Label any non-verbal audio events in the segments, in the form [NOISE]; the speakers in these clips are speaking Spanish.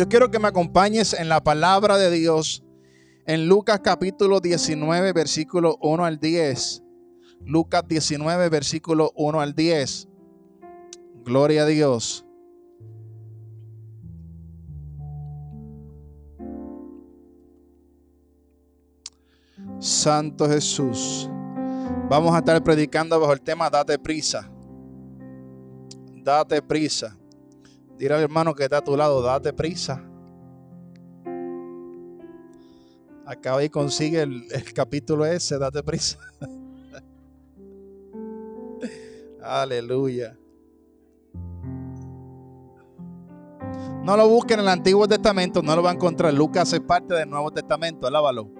Yo quiero que me acompañes en la palabra de Dios en Lucas capítulo 19, versículo 1 al 10. Lucas 19, versículo 1 al 10. Gloria a Dios. Santo Jesús. Vamos a estar predicando bajo el tema Date prisa. Date prisa. Dile al hermano que está a tu lado, date prisa. Acaba y consigue el, el capítulo ese, date prisa. [LAUGHS] Aleluya. No lo busquen en el Antiguo Testamento, no lo va a encontrar. Lucas es parte del Nuevo Testamento, alábalo.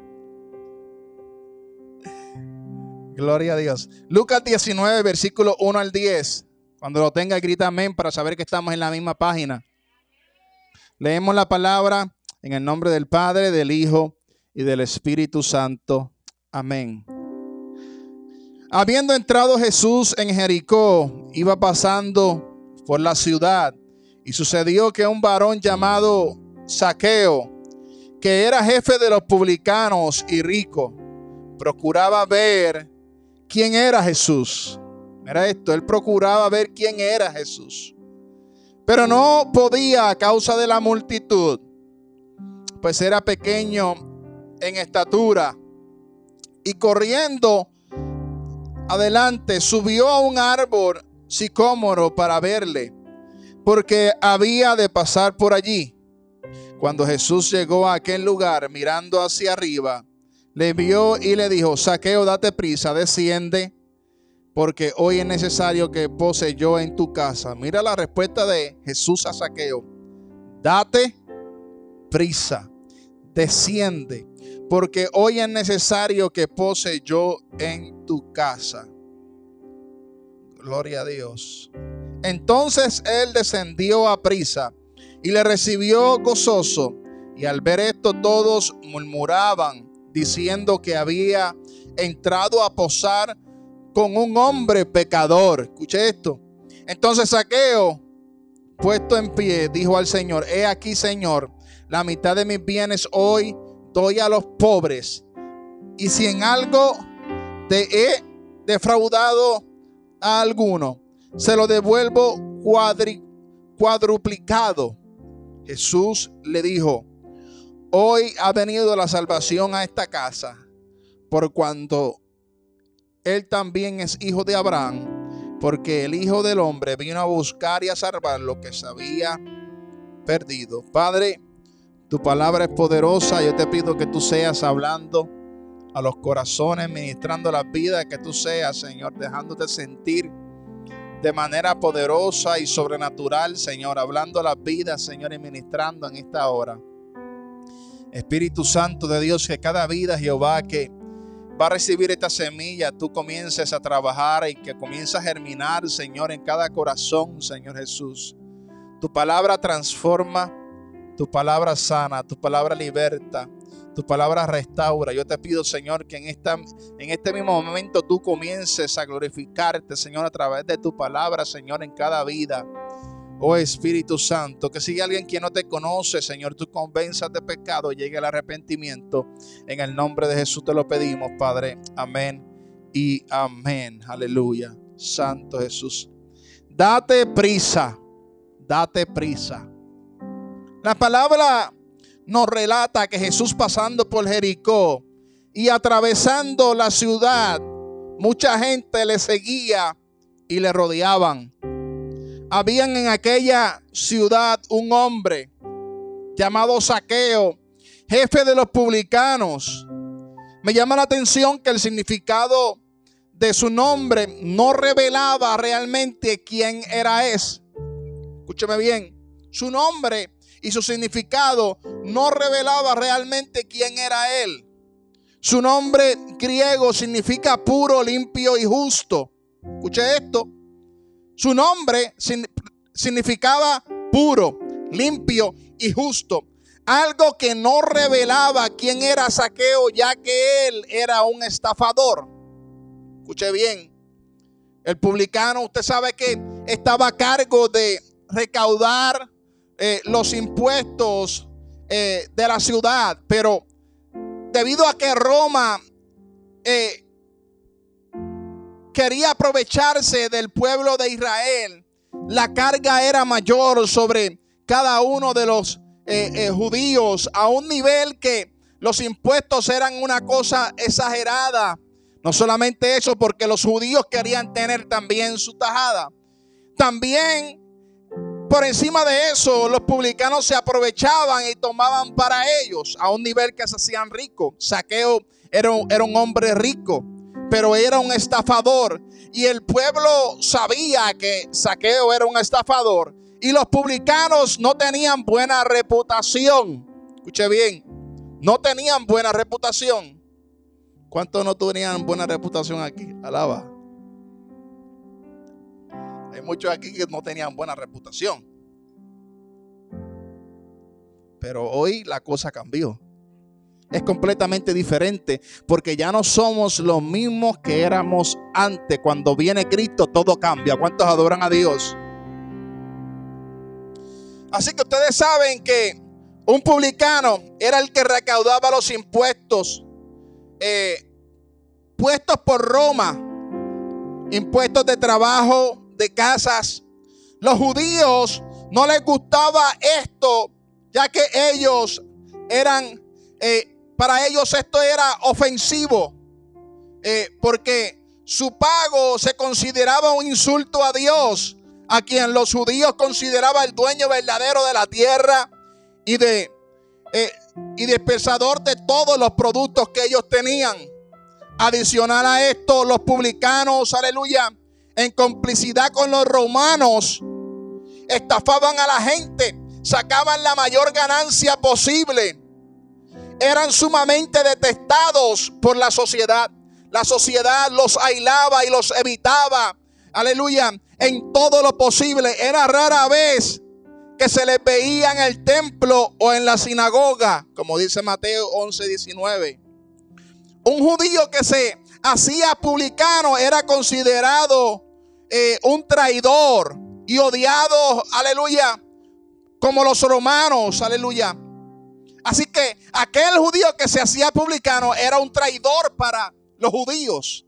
Gloria a Dios. Lucas 19, versículo 1 al 10. Cuando lo tenga, grita amén para saber que estamos en la misma página. Leemos la palabra en el nombre del Padre, del Hijo y del Espíritu Santo. Amén. Habiendo entrado Jesús en Jericó, iba pasando por la ciudad y sucedió que un varón llamado Saqueo, que era jefe de los publicanos y rico, procuraba ver quién era Jesús. Mira esto, él procuraba ver quién era Jesús. Pero no podía a causa de la multitud, pues era pequeño en estatura. Y corriendo adelante, subió a un árbol sicómoro para verle, porque había de pasar por allí. Cuando Jesús llegó a aquel lugar, mirando hacia arriba, le vio y le dijo, saqueo, date prisa, desciende porque hoy es necesario que pose yo en tu casa. Mira la respuesta de Jesús a Saqueo. Date prisa, desciende, porque hoy es necesario que pose yo en tu casa. Gloria a Dios. Entonces él descendió a prisa y le recibió gozoso. Y al ver esto todos murmuraban, diciendo que había entrado a posar con un hombre pecador. Escuche esto. Entonces Saqueo, puesto en pie, dijo al Señor, he aquí Señor, la mitad de mis bienes hoy doy a los pobres. Y si en algo te he defraudado a alguno, se lo devuelvo cuadruplicado. Jesús le dijo, hoy ha venido la salvación a esta casa, por cuanto él también es hijo de Abraham, porque el Hijo del Hombre vino a buscar y a salvar lo que se había perdido. Padre, tu palabra es poderosa. Yo te pido que tú seas hablando a los corazones, ministrando la vida, que tú seas, Señor, dejándote sentir de manera poderosa y sobrenatural, Señor, hablando la vida, Señor, y ministrando en esta hora. Espíritu Santo de Dios, que cada vida, Jehová, que va a recibir esta semilla, tú comiences a trabajar y que comiences a germinar, Señor, en cada corazón, Señor Jesús. Tu palabra transforma, tu palabra sana, tu palabra liberta, tu palabra restaura. Yo te pido, Señor, que en, esta, en este mismo momento tú comiences a glorificarte, Señor, a través de tu palabra, Señor, en cada vida. Oh Espíritu Santo, que si alguien que no te conoce, Señor, tú convenzas de pecado, llegue al arrepentimiento. En el nombre de Jesús te lo pedimos, Padre. Amén y amén. Aleluya. Santo Jesús. Date prisa, date prisa. La palabra nos relata que Jesús pasando por Jericó y atravesando la ciudad, mucha gente le seguía y le rodeaban habían en aquella ciudad un hombre llamado Saqueo, jefe de los publicanos. Me llama la atención que el significado de su nombre no revelaba realmente quién era es. Escúcheme bien, su nombre y su significado no revelaba realmente quién era él. Su nombre griego significa puro, limpio y justo. Escuche esto. Su nombre significaba puro, limpio y justo. Algo que no revelaba quién era Saqueo, ya que él era un estafador. Escuche bien. El publicano, usted sabe que estaba a cargo de recaudar eh, los impuestos eh, de la ciudad, pero debido a que Roma eh, quería aprovecharse del pueblo de Israel, la carga era mayor sobre cada uno de los judíos a un nivel que los impuestos eran una cosa exagerada. No solamente eso, porque los judíos querían tener también su tajada. También por encima de eso, los publicanos se aprovechaban y tomaban para ellos a un nivel que se hacían ricos. Saqueo era era un hombre rico, pero era un estafador. Y el pueblo sabía que Saqueo era un estafador. Y los publicanos no tenían buena reputación. Escuche bien, no tenían buena reputación. ¿Cuántos no tenían buena reputación aquí? Alaba. Hay muchos aquí que no tenían buena reputación. Pero hoy la cosa cambió. Es completamente diferente porque ya no somos los mismos que éramos antes. Cuando viene Cristo todo cambia. ¿Cuántos adoran a Dios? Así que ustedes saben que un publicano era el que recaudaba los impuestos eh, puestos por Roma, impuestos de trabajo, de casas. Los judíos no les gustaba esto, ya que ellos eran, eh, para ellos esto era ofensivo, eh, porque su pago se consideraba un insulto a Dios, a quien los judíos consideraban el dueño verdadero de la tierra y de, eh, y de todos los productos que ellos tenían. Adicional a esto, los publicanos, aleluya, en complicidad con los romanos, estafaban a la gente, sacaban la mayor ganancia posible. Eran sumamente detestados por la sociedad. La sociedad los aislaba y los evitaba. Aleluya. En todo lo posible. Era rara vez que se les veía en el templo o en la sinagoga, como dice Mateo 11, 19. Un judío que se hacía publicano era considerado eh, un traidor y odiado, aleluya, como los romanos, aleluya. Así que aquel judío que se hacía publicano era un traidor para los judíos.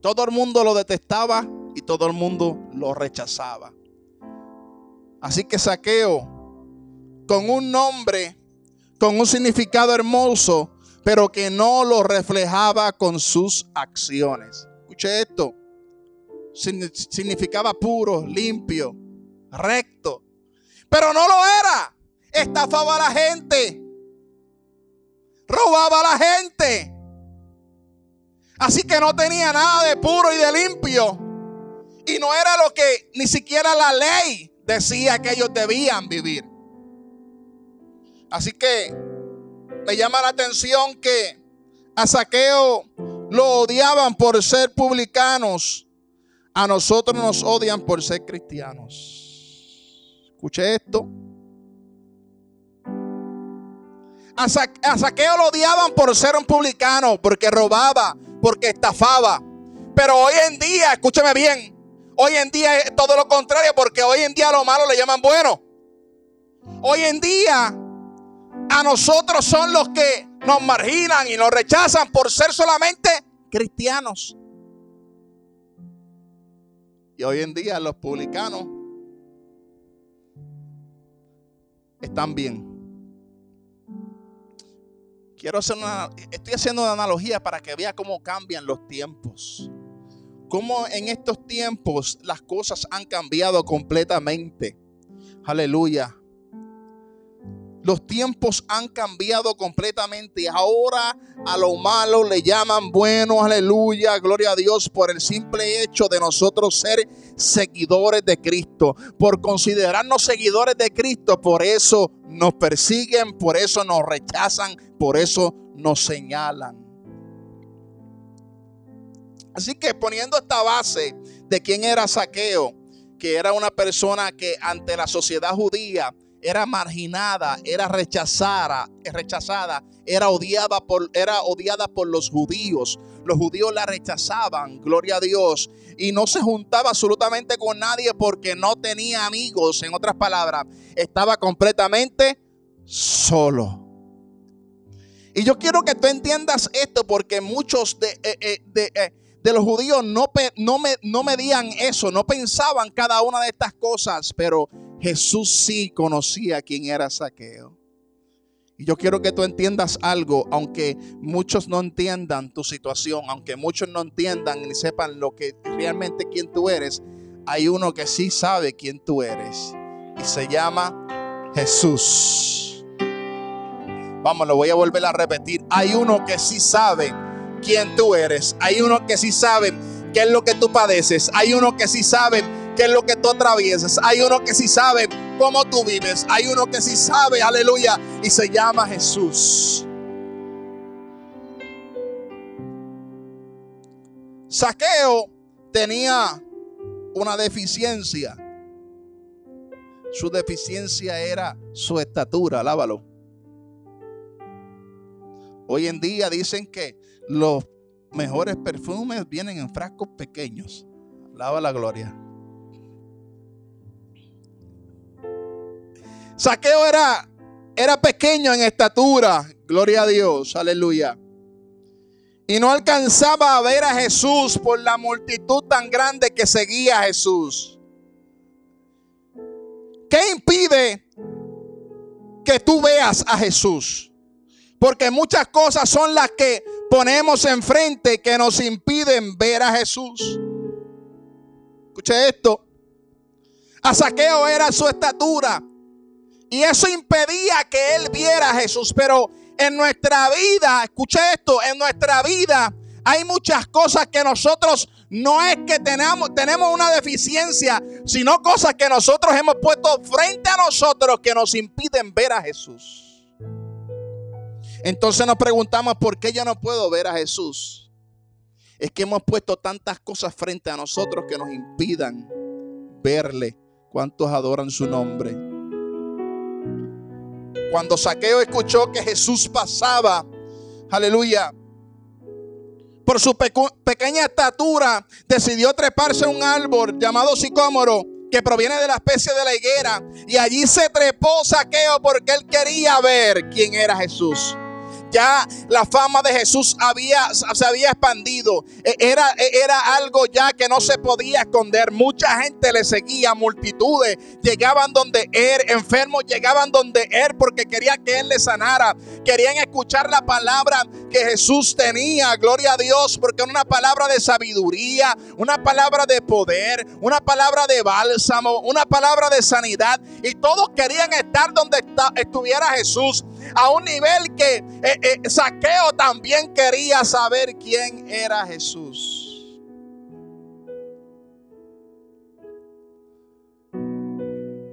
Todo el mundo lo detestaba y todo el mundo lo rechazaba. Así que Saqueo, con un nombre, con un significado hermoso, pero que no lo reflejaba con sus acciones. Escuche esto. Significaba puro, limpio, recto. Pero no lo era. Estafaba a la gente. Robaba a la gente. Así que no tenía nada de puro y de limpio. Y no era lo que ni siquiera la ley decía que ellos debían vivir. Así que me llama la atención que a Saqueo lo odiaban por ser publicanos. A nosotros nos odian por ser cristianos. Escuche esto. A, Saqueo lo odiaban por ser un publicano, porque robaba, porque estafaba. Pero hoy en día, escúcheme bien, hoy en día es todo lo contrario, porque hoy en día a lo malo le llaman bueno. Hoy en día a nosotros son los que nos marginan y nos rechazan por ser solamente cristianos. Y hoy en día los publicanos están bien. Quiero hacer una, estoy haciendo una analogía para que vea cómo cambian los tiempos. Cómo en estos tiempos las cosas han cambiado completamente. Aleluya. Los tiempos han cambiado completamente. Ahora a lo malo le llaman bueno, aleluya, gloria a Dios, por el simple hecho de nosotros ser seguidores de Cristo. Por considerarnos seguidores de Cristo, por eso nos persiguen, por eso nos rechazan, por eso nos señalan. Así que poniendo esta base de quién era Saqueo, que era una persona que ante la sociedad judía era marginada, era rechazada, rechazada, era odiada por, era odiada por los judíos. los judíos la rechazaban, gloria a Dios, y no se juntaba absolutamente con nadie porque no tenía amigos, en otras palabras, estaba completamente solo. Y yo quiero que tú entiendas esto porque muchos de, eh, eh, eh, de, los judíos no, no, me, no medían eso, no pensaban cada una de estas cosas, pero Jesús sí conocía quién era Saqueo. Y yo quiero que tú entiendas algo, aunque muchos no entiendan tu situación, aunque muchos no entiendan ni sepan lo que realmente quién tú eres, hay uno que sí sabe quién tú eres y se llama Jesús. Vamos, lo voy a volver a repetir. Hay uno que sí sabe quién tú eres. Hay uno que sí sabe qué es lo que tú padeces. Hay uno que sí sabe qué es lo que tú atraviesas. Hay uno que sí sabe cómo tú vives. Hay uno que sí sabe, aleluya, y se llama Jesús. Saqueo tenía una deficiencia. Su deficiencia era su estatura, alábalo. Hoy en día dicen que los mejores perfumes vienen en frascos pequeños. Lava la gloria. Saqueo era, era pequeño en estatura, gloria a Dios, aleluya. Y no alcanzaba a ver a Jesús por la multitud tan grande que seguía a Jesús. ¿Qué impide que tú veas a Jesús? Porque muchas cosas son las que ponemos enfrente que nos impiden ver a Jesús. Escuche esto. A Saqueo era su estatura. Y eso impedía que él viera a Jesús. Pero en nuestra vida, escuche esto, en nuestra vida hay muchas cosas que nosotros no es que tenemos, tenemos una deficiencia, sino cosas que nosotros hemos puesto frente a nosotros que nos impiden ver a Jesús. Entonces nos preguntamos, ¿por qué yo no puedo ver a Jesús? Es que hemos puesto tantas cosas frente a nosotros que nos impidan verle. ¿Cuántos adoran su nombre? Cuando Saqueo escuchó que Jesús pasaba, aleluya, por su pequeña estatura, decidió treparse a un árbol llamado sicómoro que proviene de la especie de la higuera. Y allí se trepó Saqueo porque él quería ver quién era Jesús ya la fama de Jesús había, se había expandido. E, era, e, era algo ya que no se podía esconder. Mucha gente le seguía, multitudes llegaban donde él, enfermos llegaban donde él porque quería que él le sanara. Querían escuchar la palabra que Jesús tenía. Gloria a Dios, porque era una palabra de sabiduría, una palabra de poder, una palabra de bálsamo, una palabra de sanidad. Y todos querían estar donde estuviera Jesús a un nivel que eh, eh, Saqueo también quería saber quién era Jesús.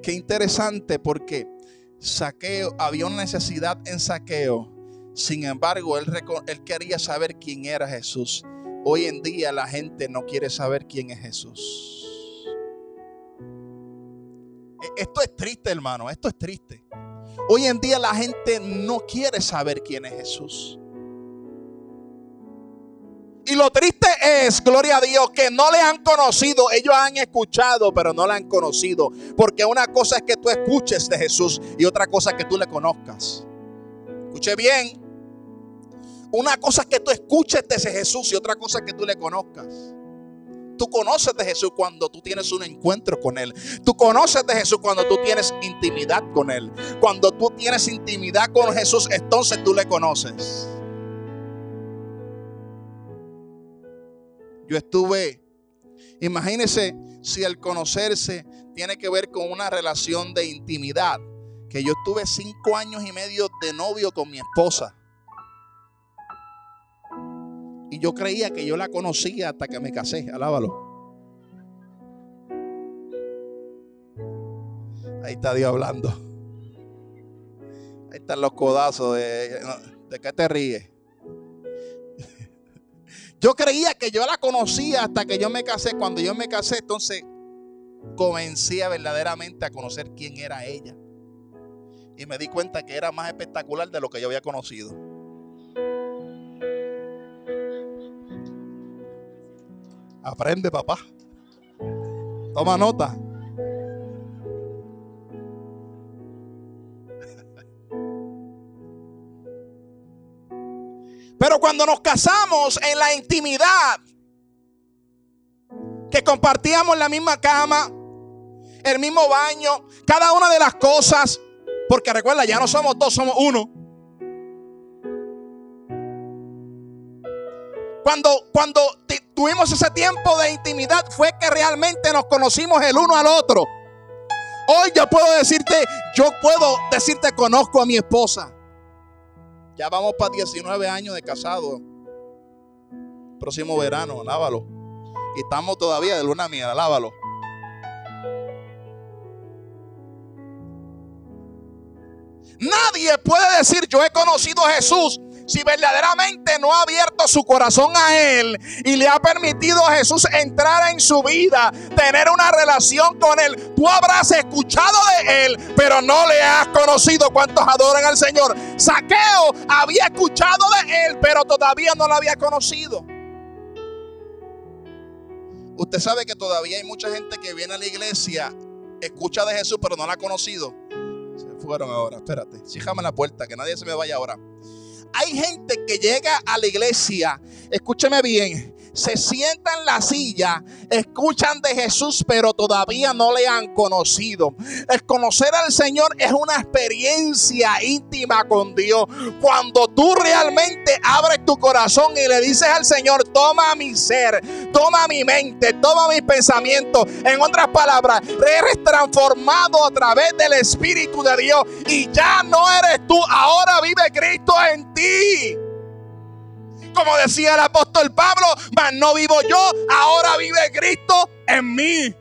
Qué interesante porque Saqueo, había una necesidad en Saqueo. Sin embargo, él, él quería saber quién era Jesús. Hoy en día la gente no quiere saber quién es Jesús. E, esto es triste, hermano. Esto es triste. Hoy en día la gente no quiere saber quién es Jesús. Y lo triste es, gloria a Dios, que no le han conocido. Ellos han escuchado, pero no le han conocido. Porque una cosa es que tú escuches de Jesús y otra cosa es que tú le conozcas. Escuche bien. Una cosa es que tú escuches de ese Jesús y otra cosa es que tú le conozcas. Tú conoces de Jesús cuando tú tienes un encuentro con Él. Tú conoces de Jesús cuando tú tienes intimidad con Él. Cuando tú tienes intimidad con Jesús, entonces tú le conoces. Yo estuve, imagínese si el conocerse tiene que ver con una relación de intimidad. Que yo estuve cinco años y medio de novio con mi esposa. Y yo creía que yo la conocía hasta que me casé. Alábalo. Ahí está Dios hablando. Ahí están los codazos de, de qué te ríes. [LAUGHS] Yo creía que yo la conocía hasta que yo me casé. Cuando yo me casé, entonces comencé verdaderamente a conocer quién era ella. Y me di cuenta que era más espectacular de lo que yo había conocido. Aprende, papá. Toma nota. Pero cuando nos casamos en la intimidad, que compartíamos la misma cama, el mismo baño, cada una de las cosas, porque recuerda, ya no somos dos, somos uno. Cuando, cuando tuvimos ese tiempo de intimidad fue que realmente nos conocimos el uno al otro. Hoy yo puedo decirte, yo puedo decirte conozco a mi esposa. Ya vamos para 19 años de casado. Próximo verano, lávalo. Y estamos todavía de luna mía, lávalo. Nadie puede decir yo he conocido a Jesús si verdaderamente no ha abierto su corazón a Él y le ha permitido a Jesús entrar en su vida, tener una relación con Él, tú habrás escuchado de Él, pero no le has conocido. ¿Cuántos adoran al Señor? Saqueo había escuchado de Él, pero todavía no lo había conocido. Usted sabe que todavía hay mucha gente que viene a la iglesia, escucha de Jesús, pero no la ha conocido. Se fueron ahora, espérate, síjame la puerta, que nadie se me vaya ahora. Hay gente que llega a la iglesia, escúcheme bien, se sientan en la silla, escuchan de Jesús, pero todavía no le han conocido. El conocer al Señor es una experiencia íntima con Dios. Cuando tú realmente abres tu corazón y le dices al Señor, toma mi ser, toma mi mente, toma mis pensamientos. En otras palabras, eres transformado a través del Espíritu de Dios y ya no eres tú, ahora vive Cristo en ti. Como decía el apóstol Pablo, mas no vivo yo, ahora vive Cristo en mí.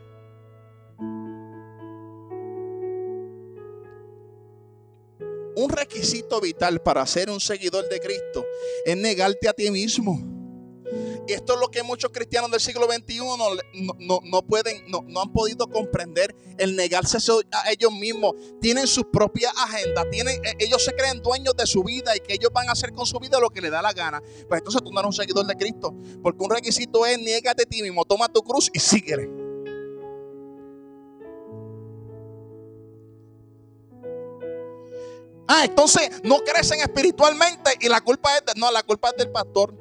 Un requisito vital para ser un seguidor de Cristo es negarte a ti mismo. Y esto es lo que muchos cristianos del siglo XXI no, pueden, no, han podido comprender, el negarse a ellos mismos. Tienen su propia agenda, tienen, e, ellos se creen dueños de su vida y que ellos van a hacer con su vida lo que les da la gana. Pues entonces tú no eres un seguidor de Cristo, porque un requisito es niégate a ti mismo, toma tu cruz y síguele. Ah, entonces no crecen espiritualmente y la culpa es de, no, la culpa es del pastor.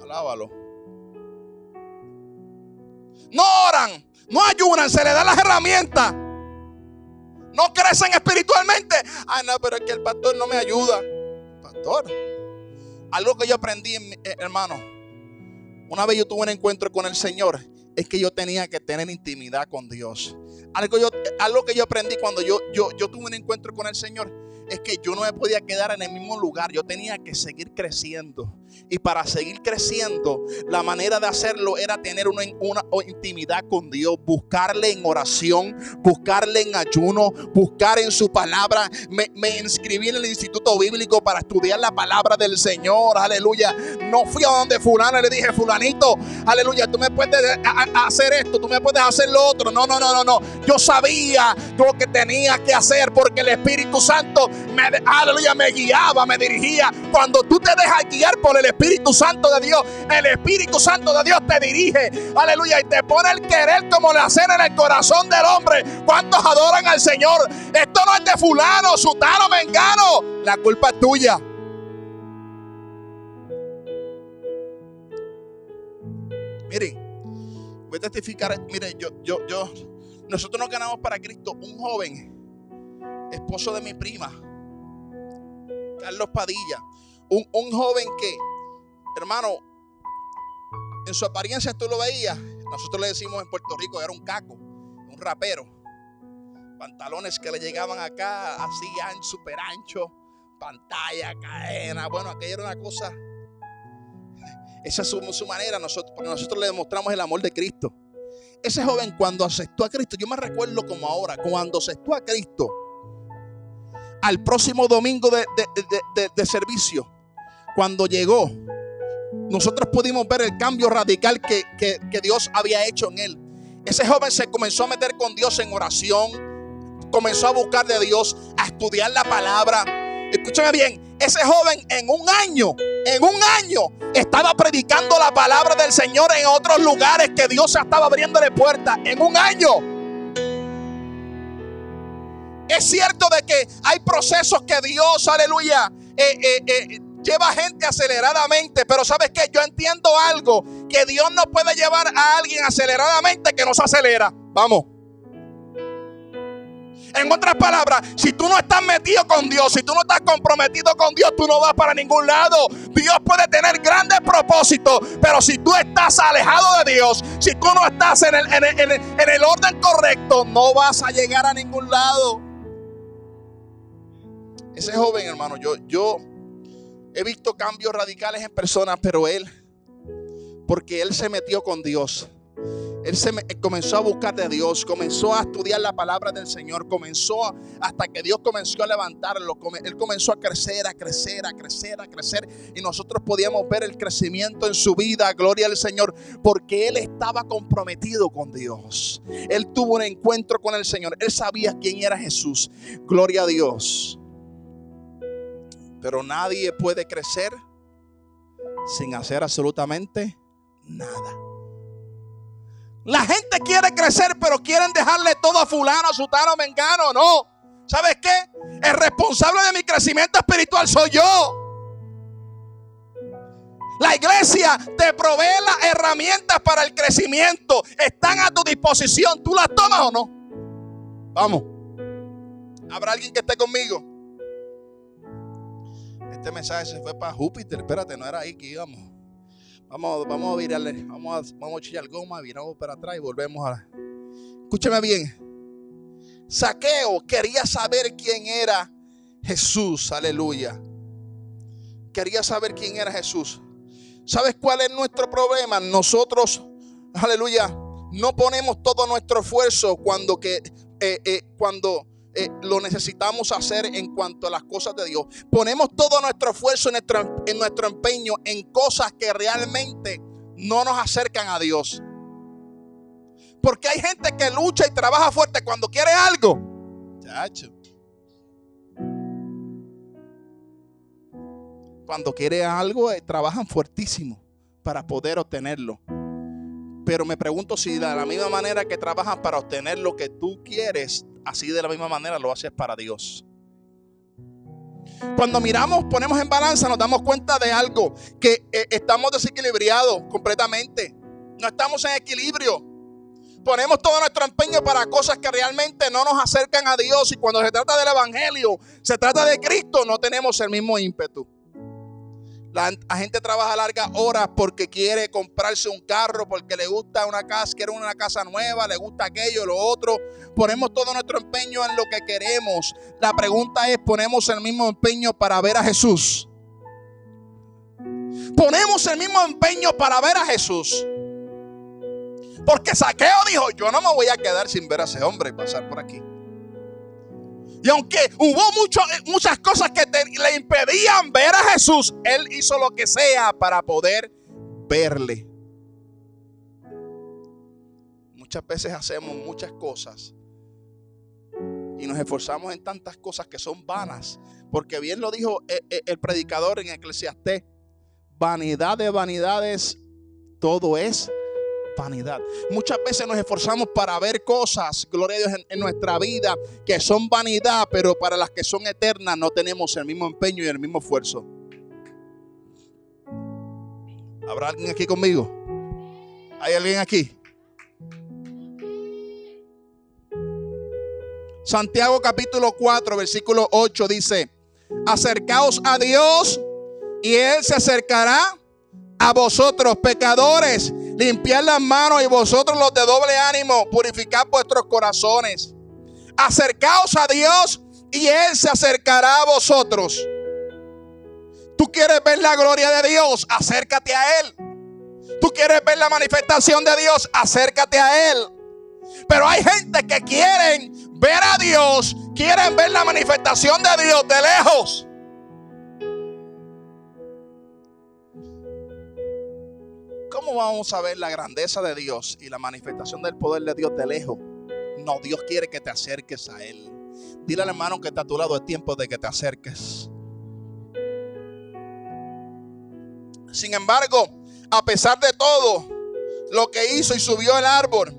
Alábalo no oran, no ayunan, se les da las herramientas. No crecen espiritualmente. Ay, no, pero es que el pastor no me ayuda. Pastor, algo que yo aprendí, eh, hermano. Una vez yo tuve un encuentro con el Señor, es que yo tenía que tener intimidad con Dios. Algo, yo, algo que yo aprendí cuando yo, yo, yo tuve un encuentro con el Señor es que yo no me podía quedar en el mismo lugar, yo tenía que seguir creciendo. Y para seguir creciendo, la manera de hacerlo era tener una, intimidad con Dios, buscarle en oración, buscarle en ayuno, buscar en su palabra. Me, me inscribí en el instituto bíblico para estudiar la palabra del Señor, aleluya. No fui a donde fulano y le dije, fulanito, aleluya, tú me puedes hacer esto, tú me puedes hacer lo otro. No, no, no, no, no. Yo sabía lo que tenía que hacer porque el Espíritu Santo me, aleluya, me guiaba, me dirigía. Cuando tú te dejas guiar por el Espíritu Santo de Dios, el Espíritu Santo de Dios te dirige, aleluya, y te pone el querer como le hacer en el corazón del hombre. ¿Cuántos adoran al Señor? Esto no es de fulano, sutano, mengano. La culpa es tuya. Miren, voy a testificar, mire, yo, yo, yo, nosotros nos ganamos para Cristo un joven, esposo de mi prima, Carlos Padilla. Un, joven que, hermano, en su apariencia tú lo veías. Nosotros le decimos en Puerto Rico, era un caco, un rapero. Pantalones que le llegaban acá, así en super ancho, pantalla, cadena. Bueno, aquello era una cosa. Esa es su, manera, nosotros, porque nosotros le demostramos el amor de Cristo. Ese joven cuando aceptó a Cristo, yo me recuerdo como ahora, cuando aceptó a Cristo, al próximo domingo de, servicio, cuando llegó, nosotros pudimos ver el cambio radical que, que, Dios había hecho en él. Ese joven se comenzó a meter con Dios en oración, comenzó a buscar de Dios, a estudiar la palabra. Escúchame bien, ese joven en un año en un año estaba predicando la palabra del Señor en otros lugares que Dios estaba abriéndole puertas. En un año. Es cierto de que hay procesos que Dios, aleluya, eh, eh, eh, lleva gente aceleradamente. Pero sabes que yo entiendo algo, que Dios no puede llevar a alguien aceleradamente que no se acelera. Vamos. En otras palabras, si tú no estás metido con Dios, si tú no estás comprometido con Dios, tú no vas para ningún lado. Dios puede tener grandes propósitos, pero si tú estás alejado de Dios, si tú no estás en el, en el orden correcto, no vas a llegar a ningún lado. Ese joven, hermano, yo, yo he visto cambios radicales en personas, pero él, porque él se metió con Dios. Él se comenzó a buscar de Dios, comenzó a estudiar la palabra del Señor, comenzó hasta que Dios comenzó a levantarlo. Él comenzó a crecer, a crecer, a crecer, a crecer. Y nosotros podíamos ver el crecimiento en su vida, gloria al Señor, porque él estaba comprometido con Dios. Él tuvo un encuentro con el Señor. Él sabía quién era Jesús. Gloria a Dios. Pero nadie puede crecer sin hacer absolutamente nada. La gente quiere crecer, pero quieren dejarle todo a fulano, a sutano, mengano. No. ¿Sabes qué? El responsable de mi crecimiento espiritual soy yo. La iglesia te provee las herramientas para el crecimiento. Están a tu disposición. ¿Tú las tomas o no? Vamos. ¿Habrá alguien que esté conmigo? Este mensaje se fue para Júpiter. Espérate, no era ahí que íbamos. Vamos, vamos a virarle, vamos a, vamos a chillar goma, viramos para atrás y volvemos a. Escúcheme bien. Saqueo quería saber quién era Jesús, aleluya. Quería saber quién era Jesús. ¿Sabes cuál es nuestro problema? Nosotros, aleluya, no ponemos todo nuestro esfuerzo cuando que eh, eh, cuando eh, lo necesitamos hacer en cuanto a las cosas de Dios. Ponemos todo nuestro esfuerzo en nuestro, en nuestro empeño en cosas que realmente no nos acercan a Dios. Porque hay gente que lucha y trabaja fuerte cuando quiere algo. Chacho. Cuando quiere algo, eh, trabajan fuertísimo para poder obtenerlo. Pero me pregunto si de la misma manera que trabajan para obtener lo que tú quieres, así de la misma manera lo haces para Dios. Cuando miramos, ponemos en balanza, nos damos cuenta de algo, que eh, estamos desequilibrados completamente. No estamos en equilibrio. Ponemos todo nuestro empeño para cosas que realmente no nos acercan a Dios. Y cuando se trata del Evangelio, se trata de Cristo, no tenemos el mismo ímpetu. La, gente trabaja largas horas porque quiere comprarse un carro, porque le gusta una casa, quiere una casa nueva, le gusta aquello, lo otro. Ponemos todo nuestro empeño en lo que queremos. La pregunta es, ¿ponemos el mismo empeño para ver a Jesús? Ponemos el mismo empeño para ver a Jesús. Porque Saqueo dijo, yo no me voy a quedar sin ver a ese hombre y pasar por aquí. Y aunque hubo eh, muchas cosas que le impedían ver a Jesús, Él hizo lo que sea para poder verle. Muchas veces hacemos muchas cosas y nos esforzamos en tantas cosas que son vanas. Porque bien lo dijo el, eh, eh, el predicador en Eclesiastés, vanidad de vanidades, todo es vanidad. Muchas veces nos esforzamos para ver cosas, gloria a Dios, en, nuestra vida que son vanidad, pero para las que son eternas no tenemos el mismo empeño y el mismo esfuerzo. ¿Habrá alguien aquí conmigo? ¿Hay alguien aquí? Santiago capítulo 4, versículo 8 dice, acercaos a Dios y Él se acercará a vosotros pecadores limpiad las manos y vosotros los de doble ánimo, purificad vuestros corazones. Acercaos a Dios y Él se acercará a vosotros. Tú quieres ver la gloria de Dios, acércate a Él. Tú quieres ver la manifestación de Dios, acércate a Él. Pero hay gente que quieren ver a Dios, quieren ver la manifestación de Dios de lejos. ¿Cómo vamos a ver la grandeza de Dios y la manifestación del poder de Dios de lejos? No, Dios quiere que te acerques a Él. Dile al hermano que está a tu lado, es tiempo de que te acerques. Sin embargo, a pesar de todo lo que hizo y subió el árbol,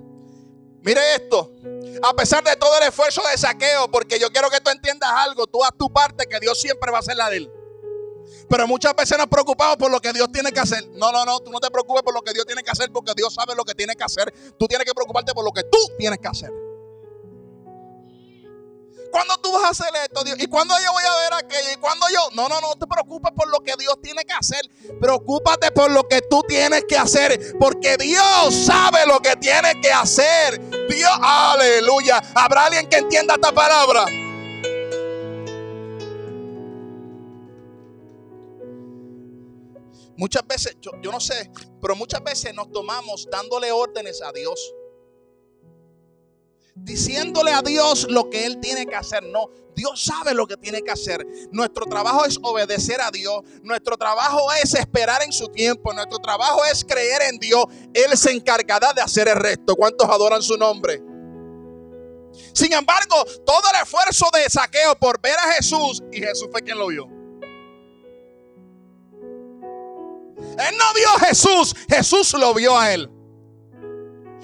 mire esto, a pesar de todo el esfuerzo de saqueo, porque yo quiero que tú entiendas algo, tú haz tu parte, que Dios siempre va a hacer la de él. Pero muchas veces nos preocupamos por lo que Dios tiene que hacer. No, no, no, tú no te preocupes por lo que Dios tiene que hacer, porque Dios sabe lo que tiene que hacer. Tú tienes que preocuparte por lo que tú tienes que hacer. ¿Cuándo tú vas a hacer esto, Dios? ¿Y cuándo yo voy a ver aquello? ¿Y cuándo yo? No, no, no te preocupes por lo que Dios tiene que hacer. Preocúpate por lo que tú tienes que hacer. Porque Dios sabe lo que tiene que hacer. Dios, aleluya. ¿Habrá alguien que entienda esta palabra? Muchas veces, yo, no sé, pero muchas veces nos tomamos dándole órdenes a Dios diciéndole a Dios lo que Él tiene que hacer. No, Dios sabe lo que tiene que hacer. Nuestro trabajo es obedecer a Dios. Nuestro trabajo es esperar en su tiempo. Nuestro trabajo es creer en Dios. Él se encargará de hacer el resto. ¿Cuántos adoran su nombre? Sin embargo, todo el esfuerzo de saqueo por ver a Jesús, y Jesús fue quien lo vio. Él no vio a Jesús, Jesús lo vio a él.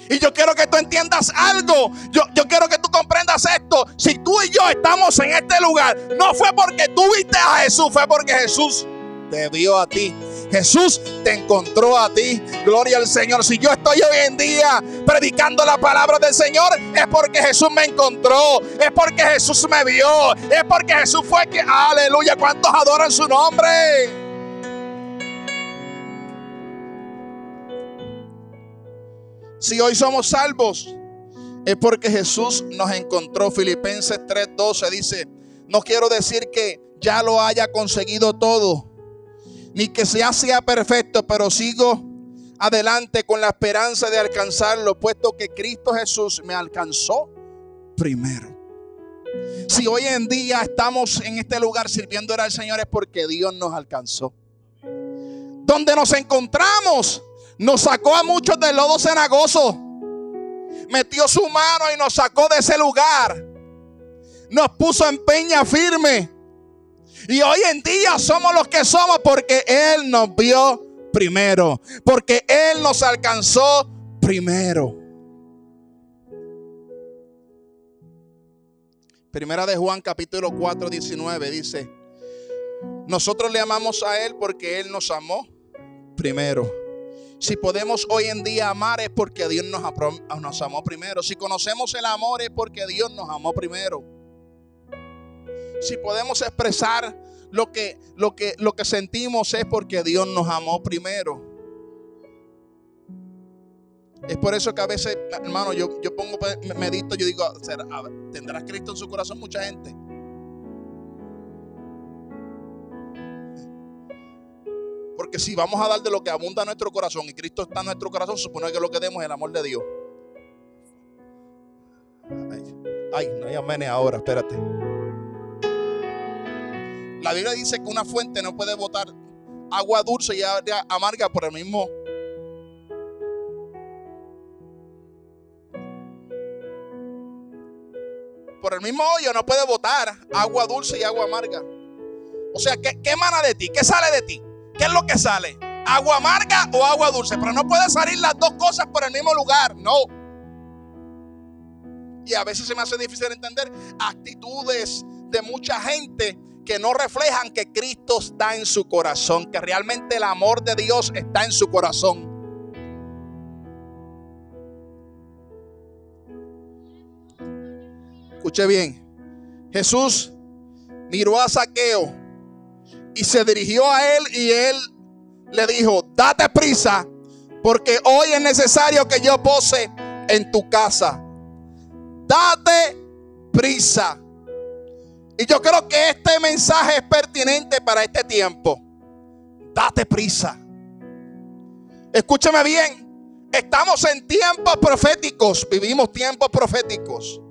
Y yo quiero que tú entiendas algo. Yo, yo quiero que tú comprendas esto. Si tú y yo estamos en este lugar, no fue porque tú viste a Jesús, fue porque Jesús te vio a ti. Jesús te encontró a ti. Gloria al Señor. Si yo estoy hoy en día predicando la palabra del Señor, es porque Jesús me encontró. Es porque Jesús me vio. Es porque Jesús fue que, aleluya, ¿cuántos adoran su nombre? Si hoy somos salvos, es porque Jesús nos encontró. Filipenses 3:12 dice, no quiero decir que ya lo haya conseguido todo, ni que sea perfecto, pero sigo adelante con la esperanza de alcanzarlo, puesto que Cristo Jesús me alcanzó primero. Si hoy en día estamos en este lugar sirviendo al Señor es porque Dios nos alcanzó. Donde nos encontramos nos sacó a muchos del lodo cenagoso. Metió su mano y nos sacó de ese lugar. Nos puso en peña firme. Y hoy en día somos los que somos porque Él nos vio primero. Porque Él nos alcanzó primero. Primera de Juan capítulo 4, 19 dice, nosotros le amamos a Él porque Él nos amó primero. Si podemos hoy en día amar es porque Dios nos, amó primero. Si conocemos el amor es porque Dios nos amó primero. Si podemos expresar lo que, lo que, lo que sentimos es porque Dios nos amó primero. Es por eso que a veces, hermano, yo, yo pongo, medito, yo digo, ¿tendrá Cristo en su corazón mucha gente? Porque si vamos a dar de lo que abunda nuestro corazón y Cristo está en nuestro corazón, supone que lo que demos es el amor de Dios. Ay, no hay amén ahora, espérate. La Biblia dice que una fuente no puede botar agua dulce y amarga por el mismo. Por el mismo hoyo no puede botar agua dulce y agua amarga. O sea, ¿qué, qué emana de ti? ¿Qué sale de ti? ¿Qué es lo que sale? ¿Agua amarga o agua dulce? Pero no puede salir las dos cosas por el mismo lugar, no. Y a veces se me hace difícil entender actitudes de mucha gente que no reflejan que Cristo está en su corazón, que realmente el amor de Dios está en su corazón. Escuche bien, Jesús miró a Saqueo y se dirigió a él y él le dijo, date prisa, porque hoy es necesario que yo pose en tu casa. Date prisa. Y yo creo que este mensaje es pertinente para este tiempo. Date prisa. Escúchame bien. Estamos en tiempos proféticos. Vivimos tiempos proféticos.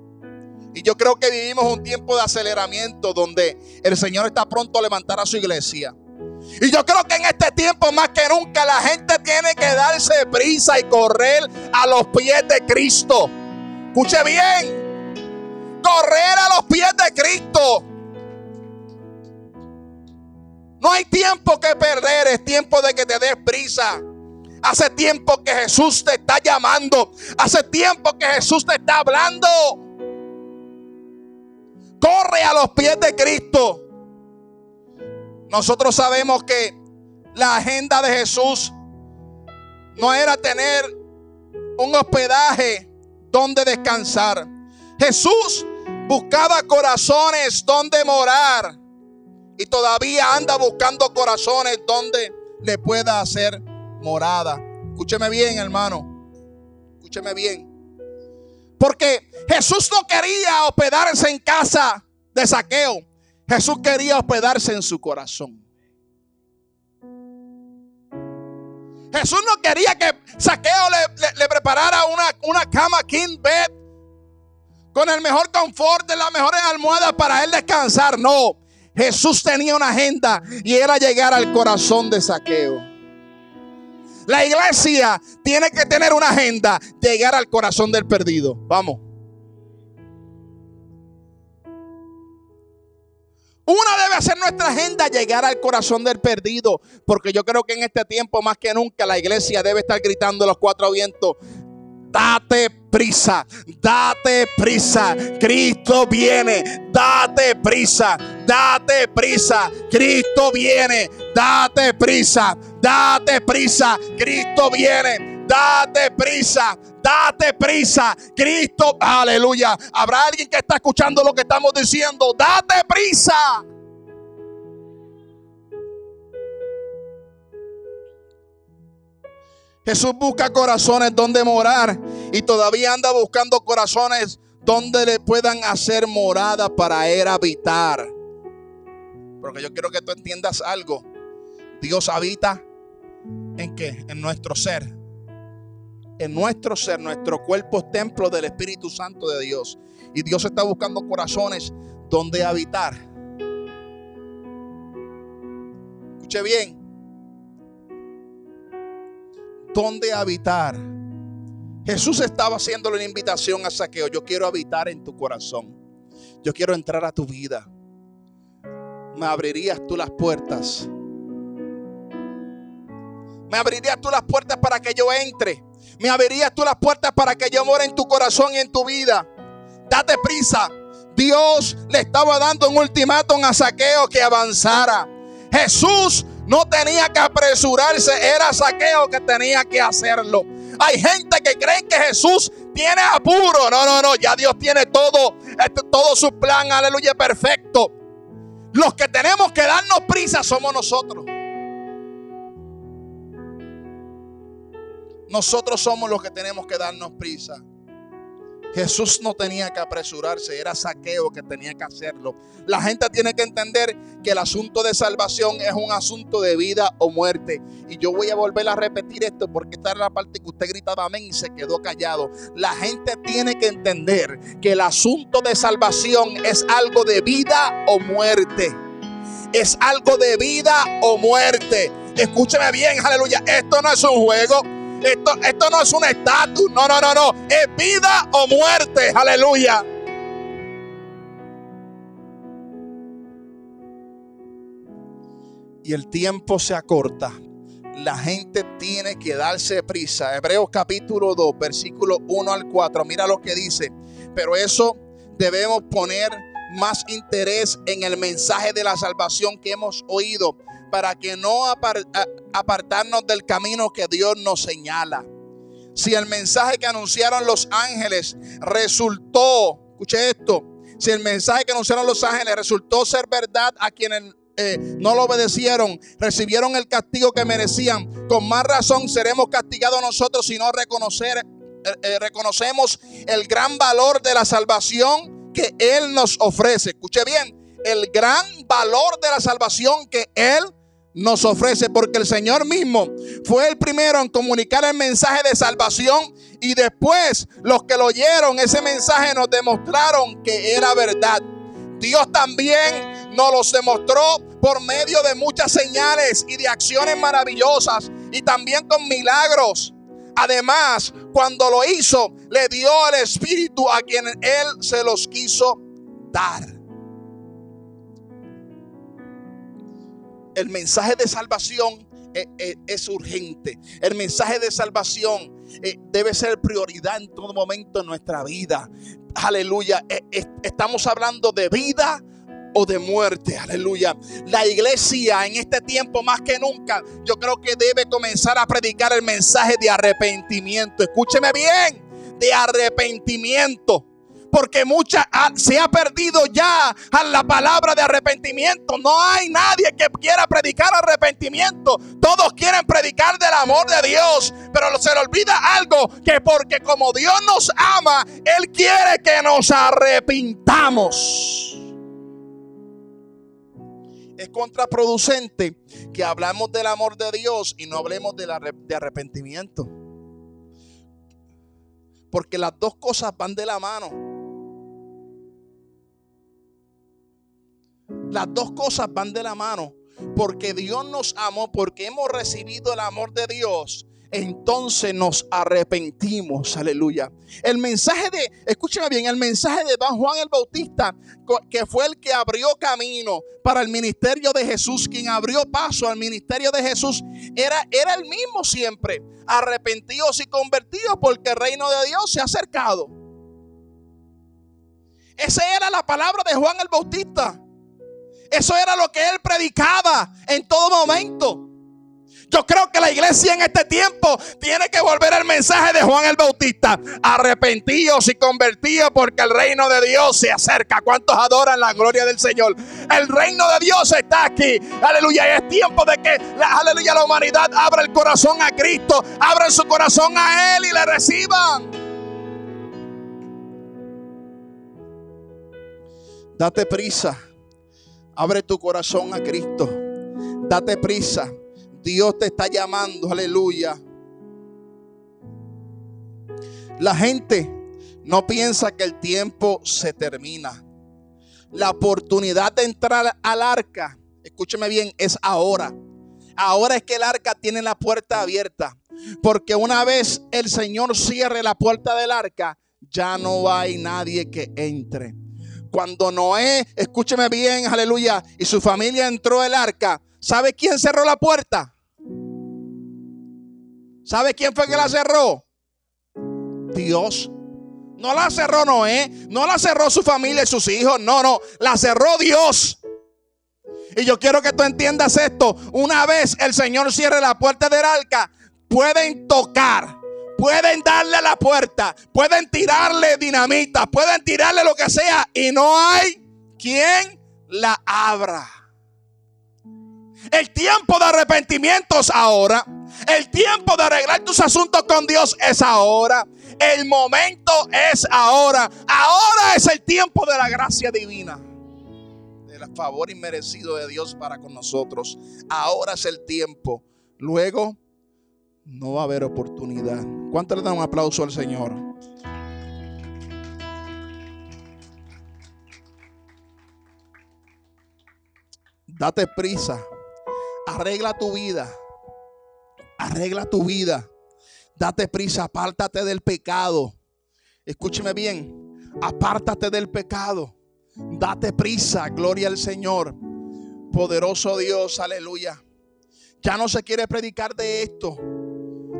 Y yo creo que vivimos un tiempo de aceleramiento donde el Señor está pronto a levantar a su iglesia. Y yo creo que en este tiempo más que nunca la gente tiene que darse prisa y correr a los pies de Cristo. Escuche bien. Correr a los pies de Cristo. No hay tiempo que perder, es tiempo de que te des prisa. Hace tiempo que Jesús te está llamando. Hace tiempo que Jesús te está hablando. Corre a los pies de Cristo. Nosotros sabemos que la agenda de Jesús no era tener un hospedaje donde descansar. Jesús buscaba corazones donde morar y todavía anda buscando corazones donde le pueda hacer morada. Escúcheme bien, hermano. Escúcheme bien. Porque Jesús no quería hospedarse en casa de saqueo. Jesús quería hospedarse en su corazón. Jesús no quería que Saqueo le, preparara una, una, cama king bed con el mejor confort de las mejores almohadas para él descansar. No, Jesús tenía una agenda y era llegar al corazón de Saqueo. La iglesia tiene que tener una agenda, llegar al corazón del perdido. Vamos. Una debe ser nuestra agenda llegar al corazón del perdido, porque yo creo que en este tiempo más que nunca la iglesia debe estar gritando los cuatro vientos, date prisa, date prisa, Cristo viene, date prisa, date prisa, Cristo viene, date prisa, date prisa, Cristo viene, date prisa, date prisa, Cristo, aleluya. Habrá alguien que está escuchando lo que estamos diciendo, date prisa. Jesús busca corazones donde morar y todavía anda buscando corazones donde le puedan hacer morada para él habitar. Porque yo quiero que tú entiendas algo. Dios habita en qué? En nuestro ser. En nuestro ser, nuestro cuerpo es templo del Espíritu Santo de Dios. Y Dios está buscando corazones donde habitar. Escuche bien. Donde habitar. Jesús estaba haciéndole una invitación a Saqueo. Yo quiero habitar en tu corazón. Yo quiero entrar a tu vida. Me abrirías tú las puertas. Me abrirías tú las puertas para que yo entre. Me abrirías tú las puertas para que yo more en tu corazón y en tu vida. Date prisa. Dios le estaba dando un ultimátum a Saqueo que avanzara. Jesús no tenía que apresurarse, era Saqueo que tenía que hacerlo. Hay gente que cree que Jesús tiene apuro. No, no, no, ya Dios tiene todo, este, todo su plan, aleluya, perfecto. Los que tenemos que darnos prisa somos nosotros. Nosotros somos los que tenemos que darnos prisa. Jesús no tenía que apresurarse, era saqueo que tenía que hacerlo. La gente tiene que entender que el asunto de salvación es un asunto de vida o muerte. Y yo voy a volver a repetir esto porque esta es la parte que usted gritaba amén y se quedó callado. La gente tiene que entender que el asunto de salvación es algo de vida o muerte. Es algo de vida o muerte. Escúcheme bien, aleluya. Esto no es un juego. Esto, esto no es un estatus. No, no, no, no. Es vida o muerte. Aleluya. Y el tiempo se acorta. La gente tiene que darse prisa. Hebreos capítulo 2, versículo 1 al 4. Mira lo que dice. Pero eso debemos poner más interés en el mensaje de la salvación que hemos oído para que no apartarnos del camino que Dios nos señala. Si el mensaje que anunciaron los ángeles resultó, escuche esto, si el mensaje que anunciaron los ángeles resultó ser verdad a quienes eh, no lo obedecieron, recibieron el castigo que merecían, con más razón seremos castigados nosotros si no reconocer, eh, eh, reconocemos el gran valor de la salvación que Él nos ofrece. Escuche bien, el gran valor de la salvación que Él nos ofrece, porque el Señor mismo fue el primero en comunicar el mensaje de salvación y después los que lo oyeron ese mensaje nos demostraron que era verdad. Dios también nos los demostró por medio de muchas señales y de acciones maravillosas y también con milagros. Además, cuando lo hizo, le dio el Espíritu a quien Él se los quiso dar. El mensaje de salvación es, es urgente. El mensaje de salvación debe ser prioridad en todo momento en nuestra vida. Aleluya. Estamos hablando de vida o de muerte. Aleluya. La iglesia en este tiempo más que nunca, yo creo que debe comenzar a predicar el mensaje de arrepentimiento. Escúcheme bien, de arrepentimiento. Porque mucha se ha perdido ya a la palabra de arrepentimiento. No hay nadie que quiera predicar arrepentimiento. Todos quieren predicar del amor de Dios. Pero se le olvida algo. Que porque como Dios nos ama, Él quiere que nos arrepintamos es contraproducente que hablamos del amor de Dios y no hablemos de, arrepentimiento. Porque las dos cosas van de la mano. Las dos cosas van de la mano. Porque Dios nos amó, porque hemos recibido el amor de Dios entonces nos arrepentimos. Aleluya. El mensaje de, escúcheme bien, el mensaje de Juan el Bautista, que fue el que abrió camino para el ministerio de Jesús, quien abrió paso al ministerio de Jesús, era, era el mismo siempre. Arrepentidos y convertidos porque el reino de Dios se ha acercado. Esa era la palabra de Juan el Bautista. Eso era lo que él predicaba en todo momento. Yo creo que la iglesia en este tiempo tiene que volver al mensaje de Juan el Bautista. Arrepentidos y convertidos porque el reino de Dios se acerca. ¿Cuántos adoran la gloria del Señor? El reino de Dios está aquí. Aleluya. Y es tiempo de que la, aleluya, la humanidad abra el corazón a Cristo. Abran su corazón a Él y le reciban. Date prisa. Abre tu corazón a Cristo. Date prisa. Dios te está llamando, aleluya. La gente no piensa que el tiempo se termina. La oportunidad de entrar al arca, escúcheme bien, es ahora. Ahora es que el arca tiene la puerta abierta. Porque una vez el Señor cierre la puerta del arca, ya no hay nadie que entre. Cuando Noé, escúcheme bien, aleluya, y su familia entró al arca, ¿Sabe quién cerró la puerta? ¿Sabe quién fue que la cerró? Dios. No la cerró Noé, no la cerró su familia y sus hijos, no, no, la cerró Dios. Y yo quiero que tú entiendas esto. Una vez el Señor cierre la puerta del arca, pueden tocar, pueden darle la puerta, pueden tirarle dinamita, pueden tirarle lo que sea y no hay quien la abra. El tiempo de arrepentimiento es ahora. El tiempo de arreglar tus asuntos con Dios es ahora. El momento es ahora. Ahora es el tiempo de la gracia divina. Del favor inmerecido de Dios para con nosotros. Ahora es el tiempo. Luego no va a haber oportunidad. ¿Cuánto le dan un aplauso al Señor? Date prisa. Arregla tu vida. Arregla tu vida. Date prisa, apártate del pecado. Escúcheme bien. Apártate del pecado. Date prisa, gloria al Señor. Poderoso Dios, aleluya. Ya no se quiere predicar de esto.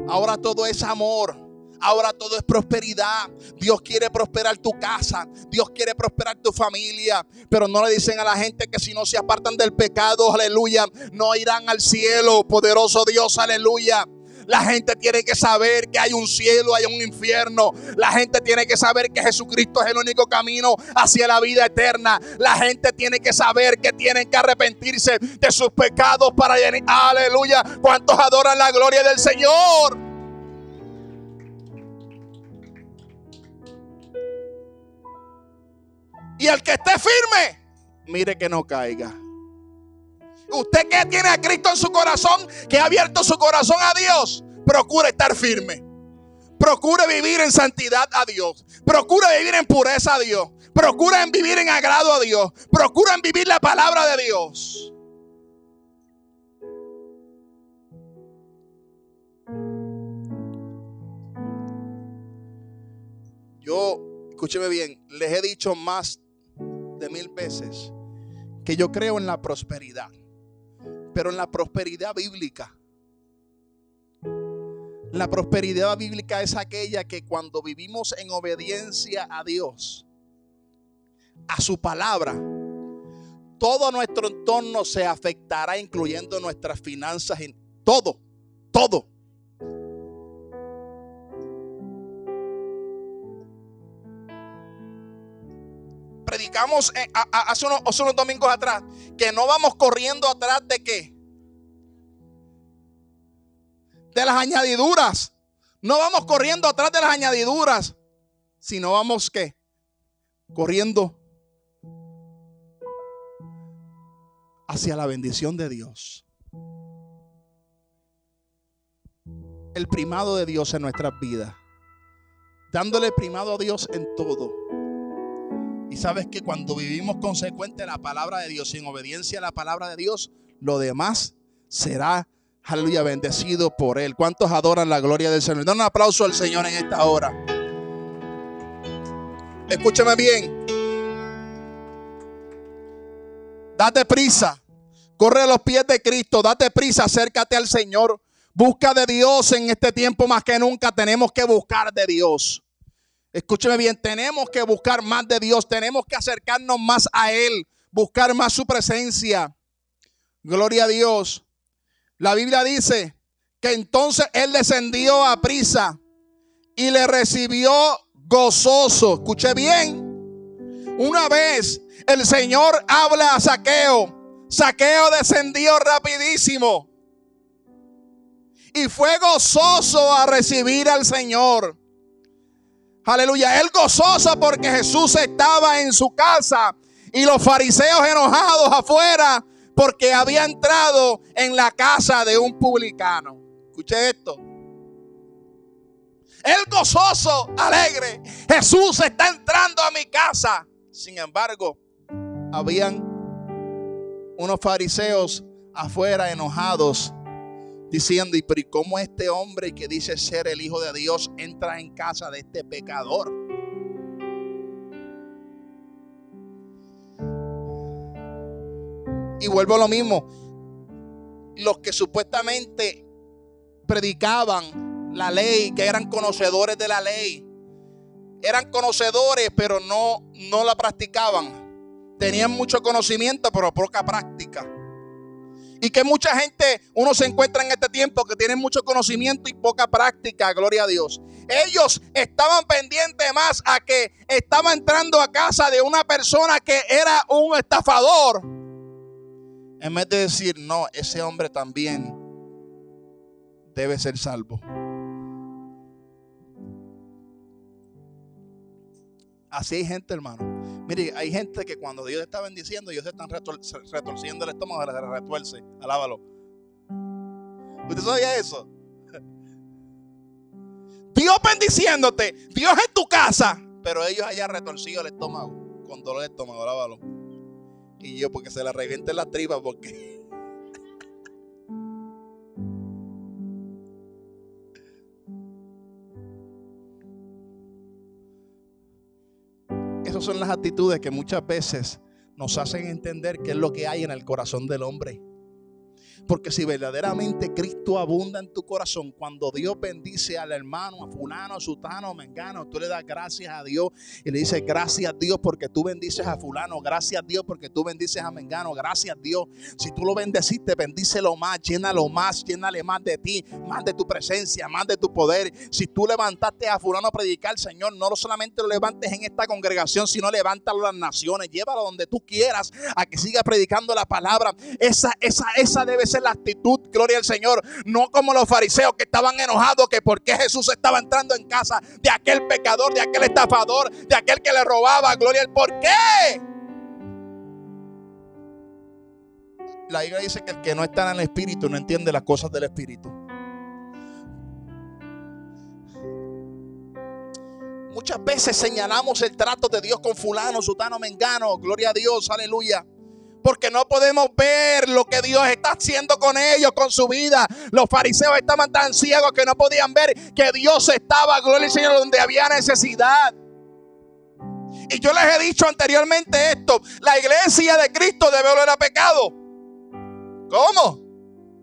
Ahora todo es amor. Ahora todo es prosperidad. Dios quiere prosperar tu casa. Dios quiere prosperar tu familia. Pero no le dicen a la gente que si no se apartan del pecado, aleluya, no irán al cielo. Poderoso Dios, aleluya. La gente tiene que saber que hay un cielo, hay un infierno. La gente tiene que saber que Jesucristo es el único camino hacia la vida eterna. La gente tiene que saber que tienen que arrepentirse de sus pecados para llenar. Aleluya. ¿Cuántos adoran la gloria del Señor? Y el que esté firme, mire que no caiga. Usted que tiene a Cristo en su corazón, que ha abierto su corazón a Dios, procure estar firme. Procure vivir en santidad a Dios. Procure vivir en pureza a Dios. Procure vivir en agrado a Dios. Procure vivir la palabra de Dios. Yo, escúcheme bien, les he dicho más de mil veces que yo creo en la prosperidad. Pero en la prosperidad bíblica, la prosperidad bíblica es aquella que cuando vivimos en obediencia a Dios, a su palabra, todo nuestro entorno se afectará, incluyendo nuestras finanzas, todo, todo. Predicamos hace unos, hace unos domingos atrás que no vamos corriendo atrás de qué? De las añadiduras. No vamos corriendo atrás de las añadiduras, sino vamos qué? Corriendo hacia la bendición de Dios. El primado de Dios en nuestras vidas. Dándole primado a Dios en todo. Y sabes que cuando vivimos consecuente la palabra de Dios, sin obediencia a la palabra de Dios, lo demás será, aleluya, bendecido por Él. ¿Cuántos adoran la gloria del Señor? Dan un aplauso al Señor en esta hora. Escúchame bien. Date prisa. Corre a los pies de Cristo. Date prisa. Acércate al Señor. Busca de Dios en este tiempo más que nunca. Tenemos que buscar de Dios. Escúcheme bien. Tenemos que buscar más de Dios. Tenemos que acercarnos más a Él. Buscar más su presencia. Gloria a Dios. La Biblia dice que entonces Él descendió a prisa y le recibió gozoso. Escuche bien. Una vez el Señor habla a Saqueo. Saqueo descendió rapidísimo. Y fue gozoso a recibir al Señor. Aleluya. Él gozoso porque Jesús estaba en su casa. Y los fariseos enojados afuera porque había entrado en la casa de un publicano. Escuche esto. Él gozoso, alegre. Jesús está entrando a mi casa. Sin embargo, habían unos fariseos afuera enojados diciendo, ¿y pero cómo este hombre que dice ser el Hijo de Dios entra en casa de este pecador? Y vuelvo a lo mismo, los que supuestamente predicaban la ley, que eran conocedores de la ley, eran conocedores, pero no, no la practicaban. Tenían mucho conocimiento, pero poca práctica. Y que mucha gente, uno se encuentra en este tiempo que tienen mucho conocimiento y poca práctica, gloria a Dios. Ellos estaban pendientes más a que estaba entrando a casa de una persona que era un estafador. En vez de decir, no, ese hombre también debe ser salvo. Así hay gente, hermano. Mire, hay gente que cuando Dios está bendiciendo, Dios está retorciendo el estómago, se retuerce. Alábalo. ¿Usted sabía eso? [LAUGHS] Dios bendiciéndote, Dios en tu casa, pero ellos allá retorcido el estómago, con dolor de estómago, alábalo. Y yo, porque se le reviente la tripa, porque son las actitudes que muchas veces nos hacen entender qué es lo que hay en el corazón del hombre. Porque si verdaderamente Cristo abunda en tu corazón, cuando Dios bendice al hermano, a fulano, a sutano, a mengano, tú le das gracias a Dios y le dices gracias a Dios porque tú bendices a fulano, gracias a Dios porque tú bendices a mengano, gracias a Dios. Si tú lo bendeciste, bendícelo más, llénalo más, llénale más de ti, más de tu presencia, más de tu poder. Si tú levantaste a fulano a predicar, Señor, no solamente lo levantes en esta congregación, sino levántalo a las naciones, llévalo donde tú quieras a que siga predicando la palabra. Esa, esa, esa debe ser la actitud, gloria al Señor, no como los fariseos que estaban enojados que porque Jesús estaba entrando en casa de aquel pecador, de aquel estafador, de aquel que le robaba, gloria al por qué. La Biblia dice que el que no está en el espíritu no entiende las cosas del espíritu. Muchas veces señalamos el trato de Dios con fulano, sutano, mengano, gloria a Dios, aleluya. Porque no podemos ver lo que Dios está haciendo con ellos, con su vida. Los fariseos estaban tan ciegos que no podían ver que Dios estaba, gloria al Señor, donde había necesidad. Y yo les he dicho anteriormente esto, la iglesia de Cristo debe oler a pecado. ¿Cómo?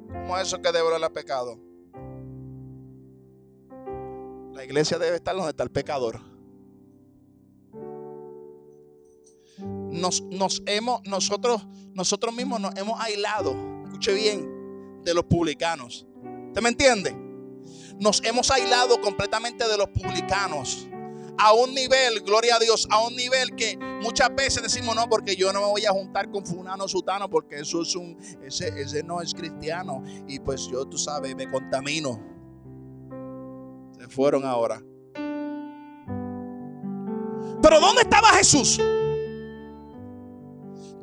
¿Cómo es eso que debe el pecado? La iglesia debe estar donde está el pecador. Nos, nos hemos, nosotros, nosotros mismos nos hemos aislado, escuche bien, de los publicanos. ¿Usted me entiende? Nos hemos aislado completamente de los publicanos a un nivel, gloria a Dios, a un nivel que muchas veces decimos, no, porque yo no me voy a juntar con fulano sutano, porque eso es un, ese, ese no es cristiano. Y pues yo, tú sabes, me contamino. Se fueron ahora. Pero ¿dónde estaba Jesús?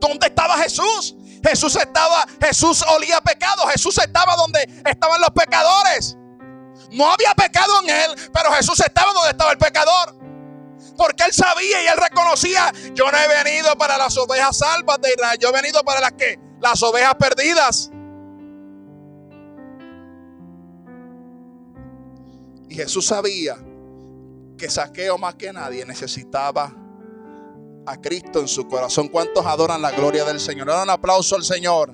¿Dónde estaba Jesús? Jesús estaba, Jesús olía pecado. Jesús estaba donde estaban los pecadores. No había pecado en él, pero Jesús estaba donde estaba el pecador. Porque él sabía y él reconocía, yo no he venido para las ovejas salvas de Israel, yo he venido para las que las ovejas perdidas. Y Jesús sabía que Saqueo más que nadie necesitaba a Cristo en su corazón. ¿Cuántos adoran la gloria del Señor? Dan un aplauso al Señor.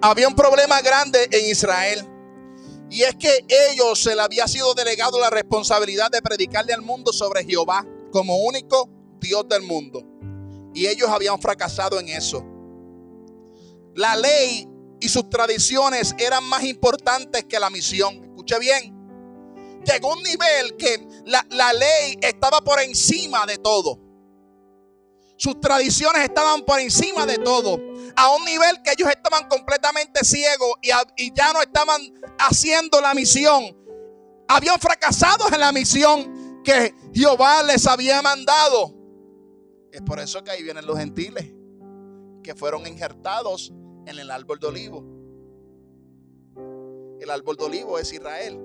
Había un problema grande en Israel. Y es que ellos se le había sido delegado la responsabilidad de predicarle al mundo sobre Jehová como único Dios del mundo. Y ellos habían fracasado en eso. La ley y sus tradiciones eran más importantes que la misión. Escuche bien. Llegó un nivel que la, la ley estaba por encima de todo. Sus tradiciones estaban por encima de todo. A un nivel que ellos estaban completamente ciegos y, ya no estaban haciendo la misión. Habían fracasado en la misión que Jehová les había mandado. Es por eso que ahí vienen los gentiles que fueron injertados en el árbol de olivo. El árbol de olivo es Israel.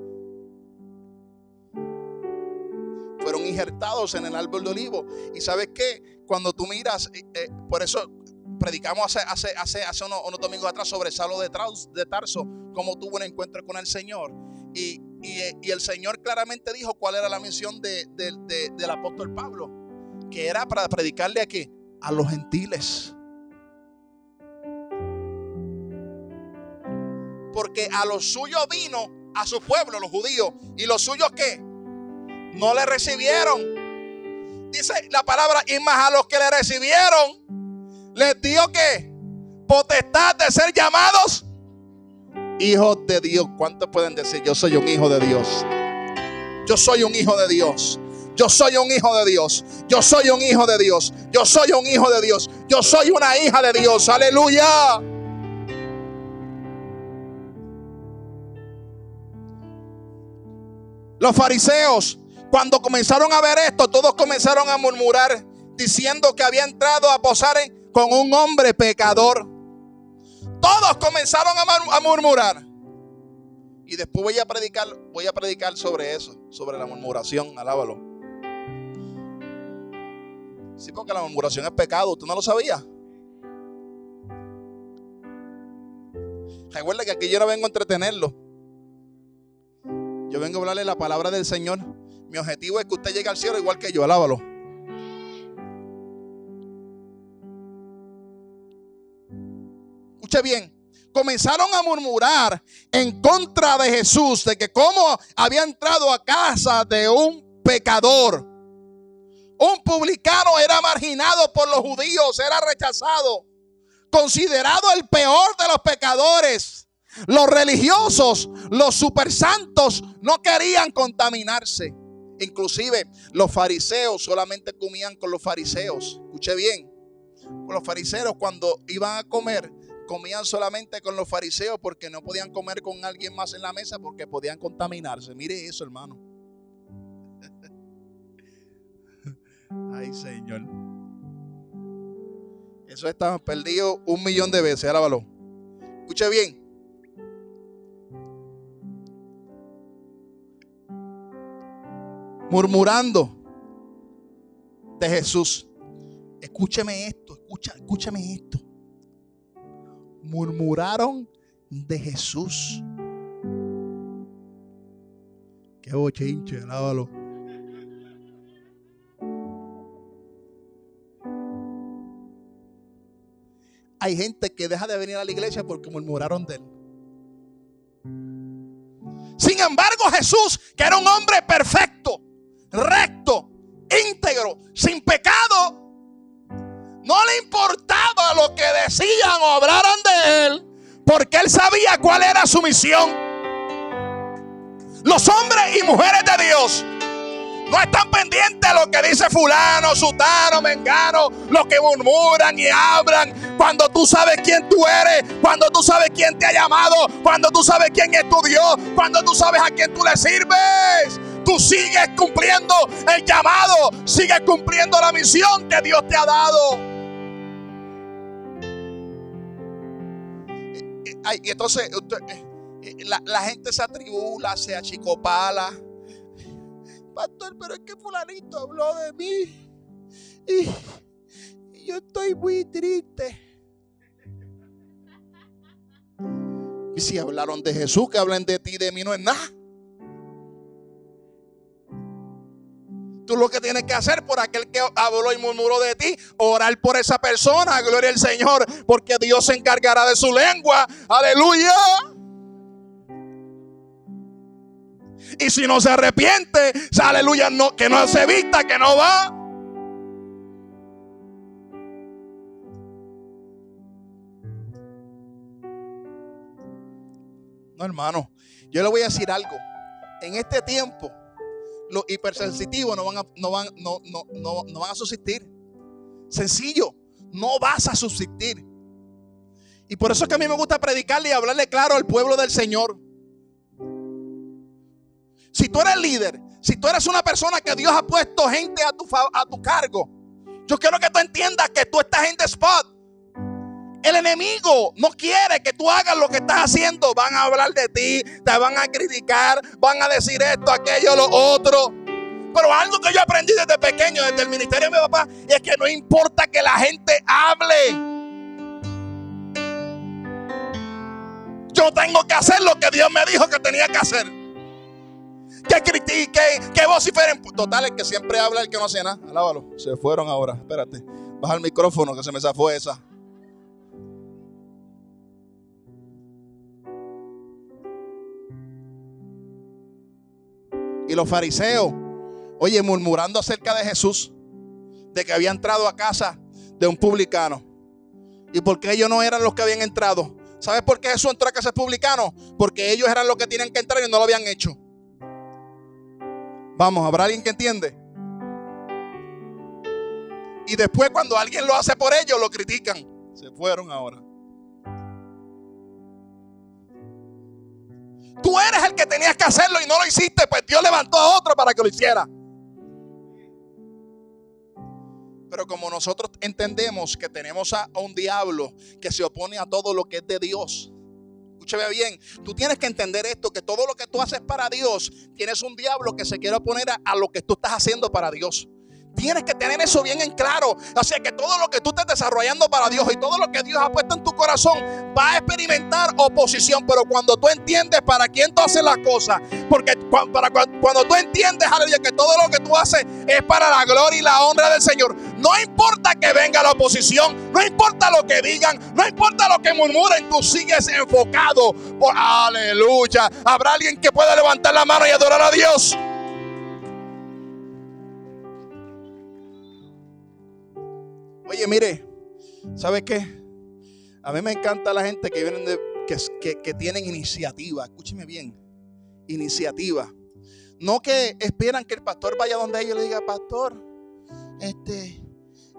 Fueron injertados en el árbol de olivo. ¿Y sabes qué? cuando tú miras, eh, eh, por eso predicamos hace, hace, hace, hace unos, domingos atrás sobre Salo de, de Tarso, cómo tuvo un encuentro con el Señor. Y, eh, el Señor claramente dijo cuál era la misión del apóstol Pablo, que era para predicarle a qué? A los gentiles. Porque a los suyos vino, a su pueblo, los judíos, y los suyos qué? No le recibieron dice la palabra, y más a los que le recibieron, les dio que potestad de ser llamados hijos de Dios. ¿Cuántos pueden decir, yo soy un hijo de Dios? Yo soy un hijo de Dios. Yo soy un hijo de Dios. Yo soy un hijo de Dios. Yo soy un hijo de Dios. Yo soy una hija de Dios. Aleluya. Los fariseos cuando comenzaron a ver esto, todos comenzaron a murmurar, diciendo que había entrado a posar con un hombre pecador. Todos comenzaron a, murmurar. Y después voy a predicar, voy a predicar sobre eso, sobre la murmuración, alábalo. Sí, porque la murmuración es pecado, ¿tú no lo sabías? Recuerda que aquí yo no vengo a entretenerlo. Yo vengo a hablarle la palabra del Señor. Mi objetivo es que usted llegue al cielo igual que yo. Alábalo. Escuche bien. Comenzaron a murmurar en contra de Jesús, de que cómo había entrado a casa de un pecador. Un publicano era marginado por los judíos, era rechazado, considerado el peor de los pecadores. Los religiosos, los supersantos, no querían contaminarse. Inclusive los fariseos solamente comían con los fariseos. Escuche bien. Los fariseos cuando iban a comer comían solamente con los fariseos porque no podían comer con alguien más en la mesa porque podían contaminarse. Mire eso, hermano. [LAUGHS] Ay, Señor. Eso está perdido un millón de veces. Alábalo. Escuche bien. Murmurando de Jesús. Escúcheme esto, escucha, escúchame esto. Murmuraron de Jesús. Qué bochinche, alábalo. hay gente que deja de venir a la iglesia porque murmuraron de él. Sin embargo, Jesús, que era un hombre perfecto, recto, íntegro, sin pecado, no le importaba lo que decían o hablaran de él, porque él sabía cuál era su misión. Los hombres y mujeres de Dios no están pendientes a lo que dice fulano, sutano, mengano, lo que murmuran y hablan. Cuando tú sabes quién tú eres, cuando tú sabes quién te ha llamado, cuando tú sabes quién es tu Dios, cuando tú sabes a quién tú le sirves. Tú sigues cumpliendo el llamado, sigues cumpliendo la misión que Dios te ha dado. Y entonces eh, la, la gente se atribula, se achicopala pastor, pero es que fulanito habló de mí. Y, yo estoy muy triste. Y si hablaron de Jesús, que hablen de ti, de mí no es nada. Tú lo que tienes que hacer por aquel que habló y murmuró de ti, orar por esa persona, gloria al Señor, porque Dios se encargará de su lengua. Aleluya. Y si no se arrepiente, aleluya, que no se vista, que no va. No, hermano, yo le voy a decir algo. En este tiempo, los hipersensitivos no van a, no van, no, no, no, no van a subsistir. Sencillo, no vas a subsistir. Y por eso es que a mí me gusta predicarle y hablarle claro al pueblo del Señor. Si tú eres líder, si tú eres una persona que Dios ha puesto gente a tu, a tu cargo, yo quiero que tú entiendas que tú estás en spot. El enemigo no quiere que tú hagas lo que estás haciendo. Van a hablar de ti, te van a criticar, van a decir esto, aquello, lo otro. Pero algo que yo aprendí desde pequeño, desde el ministerio de mi papá, es que no importa que la gente hable. Yo tengo que hacer lo que Dios me dijo que tenía que hacer que critique, que vociferen. Total, el que siempre habla, el que no hace nada. Alábalo. Se fueron ahora. Espérate. Baja el micrófono que se me zafó esa. Y los fariseos, oye, murmurando acerca de Jesús, de que había entrado a casa de un publicano. ¿Y porque ellos no eran los que habían entrado? ¿Sabes por qué Jesús entró a casa de publicano? Porque ellos eran los que tenían que entrar y no lo habían hecho. Vamos, ¿habrá alguien que entiende? Y después cuando alguien lo hace por ellos, lo critican. Se fueron ahora. Tú eres el que tenías que hacerlo y no lo hiciste, pues Dios levantó a otro para que lo hiciera. Pero como nosotros entendemos que tenemos a un diablo que se opone a todo lo que es de Dios, escúcheme bien, tú tienes que entender esto, que todo lo que tú haces para Dios, tienes un diablo que se quiere oponer a, a lo que tú estás haciendo para Dios. Tienes que tener eso bien en claro. Así que todo lo que tú estés desarrollando para Dios y todo lo que Dios ha puesto en tu corazón va a experimentar oposición. Pero cuando tú entiendes para quién tú haces las cosas, porque cuando tú entiendes, aleluya, que todo lo que tú haces es para la gloria y la honra del Señor, no importa que venga la oposición, no importa lo que digan, no importa lo que murmuren, tú sigues enfocado por aleluya. Habrá alguien que pueda levantar la mano y adorar a Dios. Oye, mire, ¿sabe qué? A mí me encanta la gente que vienen de, que, que, tienen iniciativa. Escúcheme bien, iniciativa. No que esperan que el pastor vaya donde ellos le diga, pastor, este,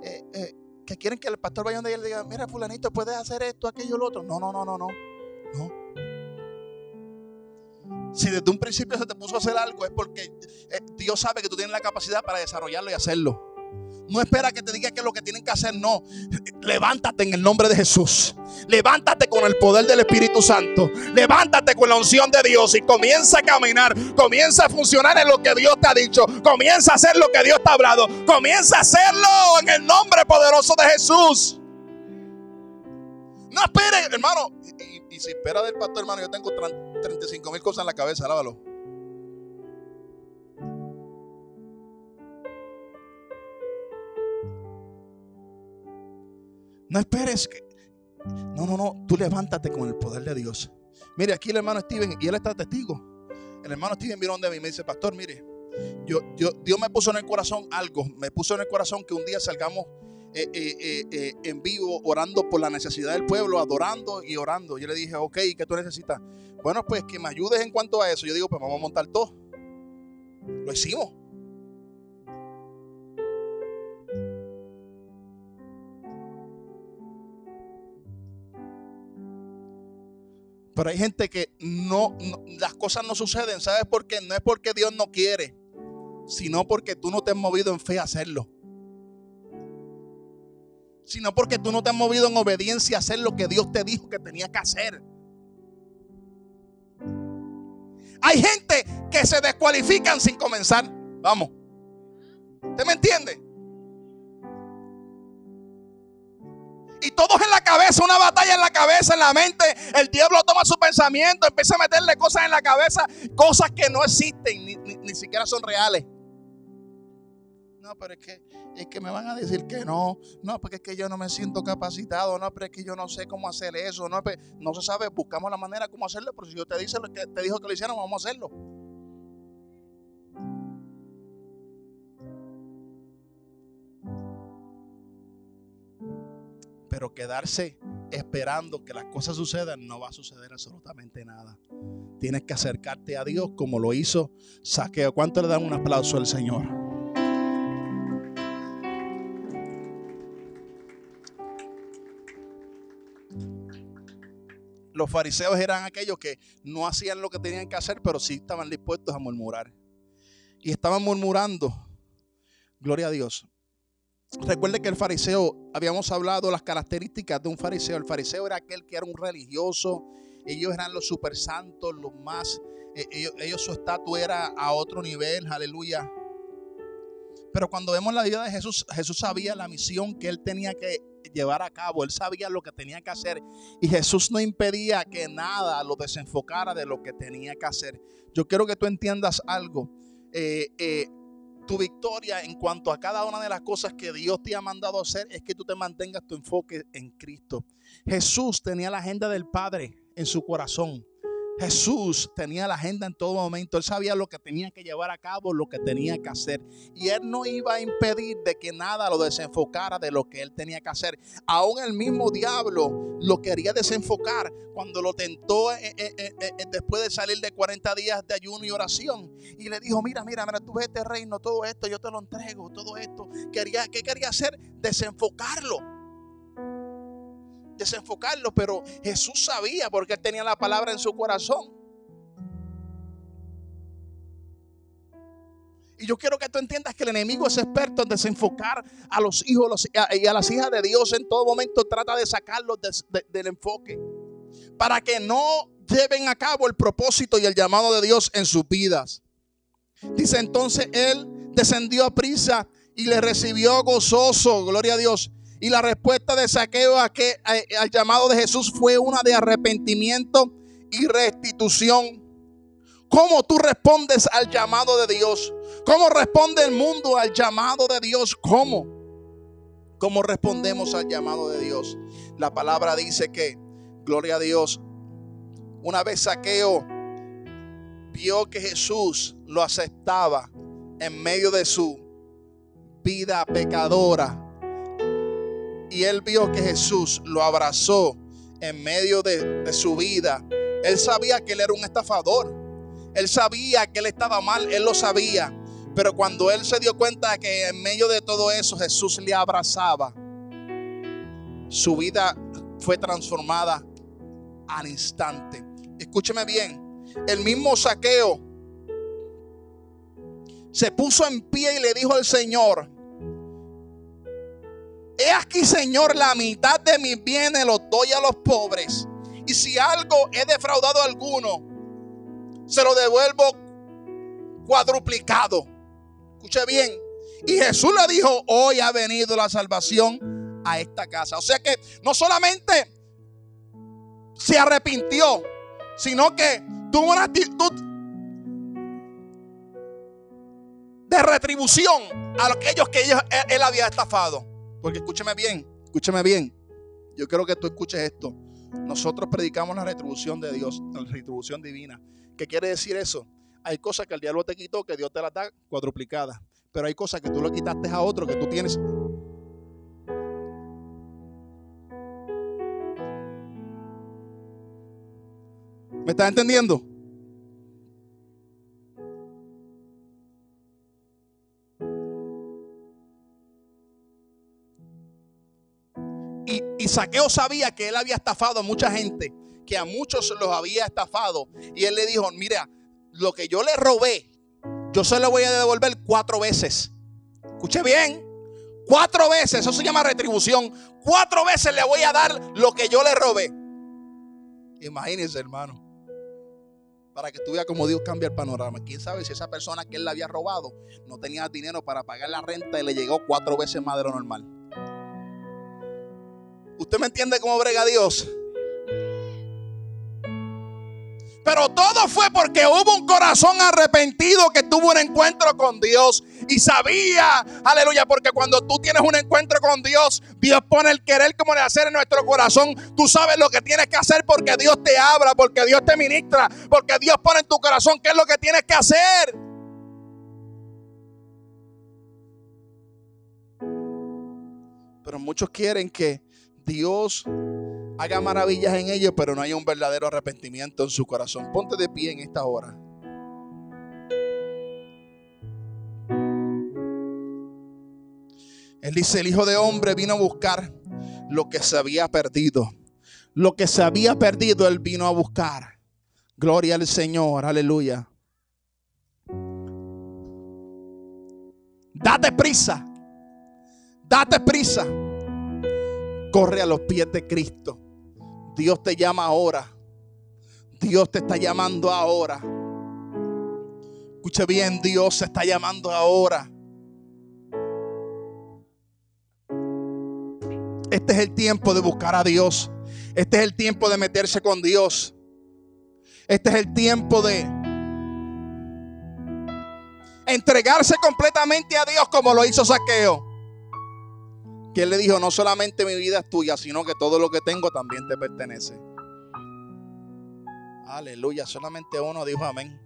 eh, eh, que quieren que el pastor vaya donde ellos le diga, mira, fulanito, puedes hacer esto, aquello, lo otro. No, no, no, no, no. No. Si desde un principio se te puso a hacer algo es porque eh, Dios sabe que tú tienes la capacidad para desarrollarlo y hacerlo. No espera que te diga que es lo que tienen que hacer, no. Levántate en el nombre de Jesús. Levántate con el poder del Espíritu Santo. Levántate con la unción de Dios y comienza a caminar. Comienza a funcionar en lo que Dios te ha dicho. Comienza a hacer lo que Dios te ha hablado. Comienza a hacerlo en el nombre poderoso de Jesús. No espere, hermano. Y, si espera del pastor, hermano, yo tengo 35 mil cosas en la cabeza, lávalo. No esperes que no, no, no, tú levántate con el poder de Dios. Mire, aquí el hermano Steven, y él está testigo. El hermano Steven vino donde mí y me dice, pastor, mire, yo, yo, Dios me puso en el corazón algo, me puso en el corazón que un día salgamos eh, eh, eh, en vivo orando por la necesidad del pueblo, adorando y orando. Yo le dije, ok, ¿qué tú necesitas? Bueno, pues que me ayudes en cuanto a eso. Yo digo, pues vamos a montar todo. Lo hicimos. Pero hay gente que no, las cosas no suceden. ¿Sabes por qué? No es porque Dios no quiere, sino porque tú no te has movido en fe a hacerlo. Sino porque tú no te has movido en obediencia a hacer lo que Dios te dijo que tenía que hacer. Hay gente que se descualifican sin comenzar. Vamos. ¿Usted me entiende? Y todos en la cabeza, una batalla en la cabeza, en la mente. El diablo toma su pensamiento, empieza a meterle cosas en la cabeza, cosas que no existen, ni, siquiera son reales. No, pero es que, es que me van a decir que no. No, porque es que yo no me siento capacitado. No, pero es que yo no sé cómo hacer eso. No, no se sabe, buscamos la manera cómo hacerlo. Pero si yo te, dice, que te dijo que lo hicieron, vamos a hacerlo. Pero quedarse esperando que las cosas sucedan no va a suceder absolutamente nada. Tienes que acercarte a Dios como lo hizo Saqueo. ¿Cuánto le dan un aplauso al Señor? Los fariseos eran aquellos que no hacían lo que tenían que hacer, pero sí estaban dispuestos a murmurar. Y estaban murmurando. Gloria a Dios. Recuerde que el fariseo, habíamos hablado las características de un fariseo. El fariseo era aquel que era un religioso. Ellos eran los super santos, los más. Eh, ellos, su estatus era a otro nivel, aleluya. Pero cuando vemos la vida de Jesús, Jesús sabía la misión que él tenía que llevar a cabo. Él sabía lo que tenía que hacer. Y Jesús no impedía que nada lo desenfocara de lo que tenía que hacer. Yo quiero que tú entiendas algo. Eh, eh, tu victoria en cuanto a cada una de las cosas que Dios te ha mandado hacer es que tú te mantengas tu enfoque en Cristo. Jesús tenía la agenda del Padre en su corazón. Jesús tenía la agenda en todo momento. Él sabía lo que tenía que llevar a cabo, lo que tenía que hacer. Y él no iba a impedir de que nada lo desenfocara de lo que él tenía que hacer. Aún el mismo diablo lo quería desenfocar cuando lo tentó eh, eh, eh, después de salir de 40 días de ayuno y oración. Y le dijo, mira, mira, mira, tú ves este reino, todo esto, yo te lo entrego, todo esto. Quería, ¿Qué quería hacer? Desenfocarlo desenfocarlo, pero Jesús sabía porque él tenía la palabra en su corazón. Y yo quiero que tú entiendas que el enemigo es experto en desenfocar a los hijos y a las hijas de Dios. En todo momento trata de sacarlos del enfoque. Para que no lleven a cabo el propósito y el llamado de Dios en sus vidas. Dice entonces él descendió a prisa y le recibió gozoso. Gloria a Dios. Y la respuesta de saqueo a que, al llamado de Jesús fue una de arrepentimiento y restitución. ¿Cómo tú respondes al llamado de Dios? ¿Cómo responde el mundo al llamado de Dios? ¿Cómo? ¿Cómo respondemos al llamado de Dios? La palabra dice que, gloria a Dios, una vez saqueo vio que Jesús lo aceptaba en medio de su vida pecadora y él vio que Jesús lo abrazó en medio de, su vida. Él sabía que él era un estafador. Él sabía que él estaba mal, él lo sabía. Pero cuando él se dio cuenta que en medio de todo eso Jesús le abrazaba, su vida fue transformada al instante. Escúcheme bien, el mismo saqueo se puso en pie y le dijo al Señor, He aquí, Señor, la mitad de mis bienes los doy a los pobres. Y si algo he defraudado a alguno, se lo devuelvo cuadruplicado. Escuche bien. Y Jesús le dijo, hoy ha venido la salvación a esta casa. O sea que no solamente se arrepintió, sino que tuvo una actitud de retribución a aquellos que él había estafado. Porque escúcheme bien, escúcheme bien. Yo quiero que tú escuches esto. Nosotros predicamos la retribución de Dios, la retribución divina. ¿Qué quiere decir eso? Hay cosas que el diablo te quitó, que Dios te las da cuadruplicadas. Pero hay cosas que tú le quitaste a otro, que tú tienes ¿Me estás entendiendo? Saqueo sabía que él había estafado a mucha gente, que a muchos los había estafado. Y él le dijo, mira, lo que yo le robé, yo se lo voy a devolver cuatro veces. Escuche bien, cuatro veces, eso se llama retribución. Cuatro veces le voy a dar lo que yo le robé. Imagínense, hermano para que tú veas cómo Dios cambia el panorama. Quién sabe si esa persona que él le había robado no tenía dinero para pagar la renta y le llegó cuatro veces más de lo normal. ¿Usted me entiende cómo brega Dios? Pero todo fue porque hubo un corazón arrepentido que tuvo un encuentro con Dios y sabía, aleluya, porque cuando tú tienes un encuentro con Dios, Dios pone el querer como el hacer en nuestro corazón. Tú sabes lo que tienes que hacer porque Dios te habla, porque Dios te ministra, porque Dios pone en tu corazón qué es lo que tienes que hacer. Pero muchos quieren que Dios haga maravillas en ellos, pero no hay un verdadero arrepentimiento en su corazón. Ponte de pie en esta hora. Él dice, el Hijo de Hombre vino a buscar lo que se había perdido. Lo que se había perdido, Él vino a buscar. Gloria al Señor, aleluya. Date prisa, date prisa. Corre a los pies de Cristo. Dios te llama ahora. Dios te está llamando ahora. Escuche bien, Dios se está llamando ahora. Este es el tiempo de buscar a Dios. Este es el tiempo de meterse con Dios. Este es el tiempo de entregarse completamente a Dios como lo hizo Saqueo que él le dijo, no solamente mi vida es tuya, sino que todo lo que tengo también te pertenece. Aleluya, solamente uno dijo amén.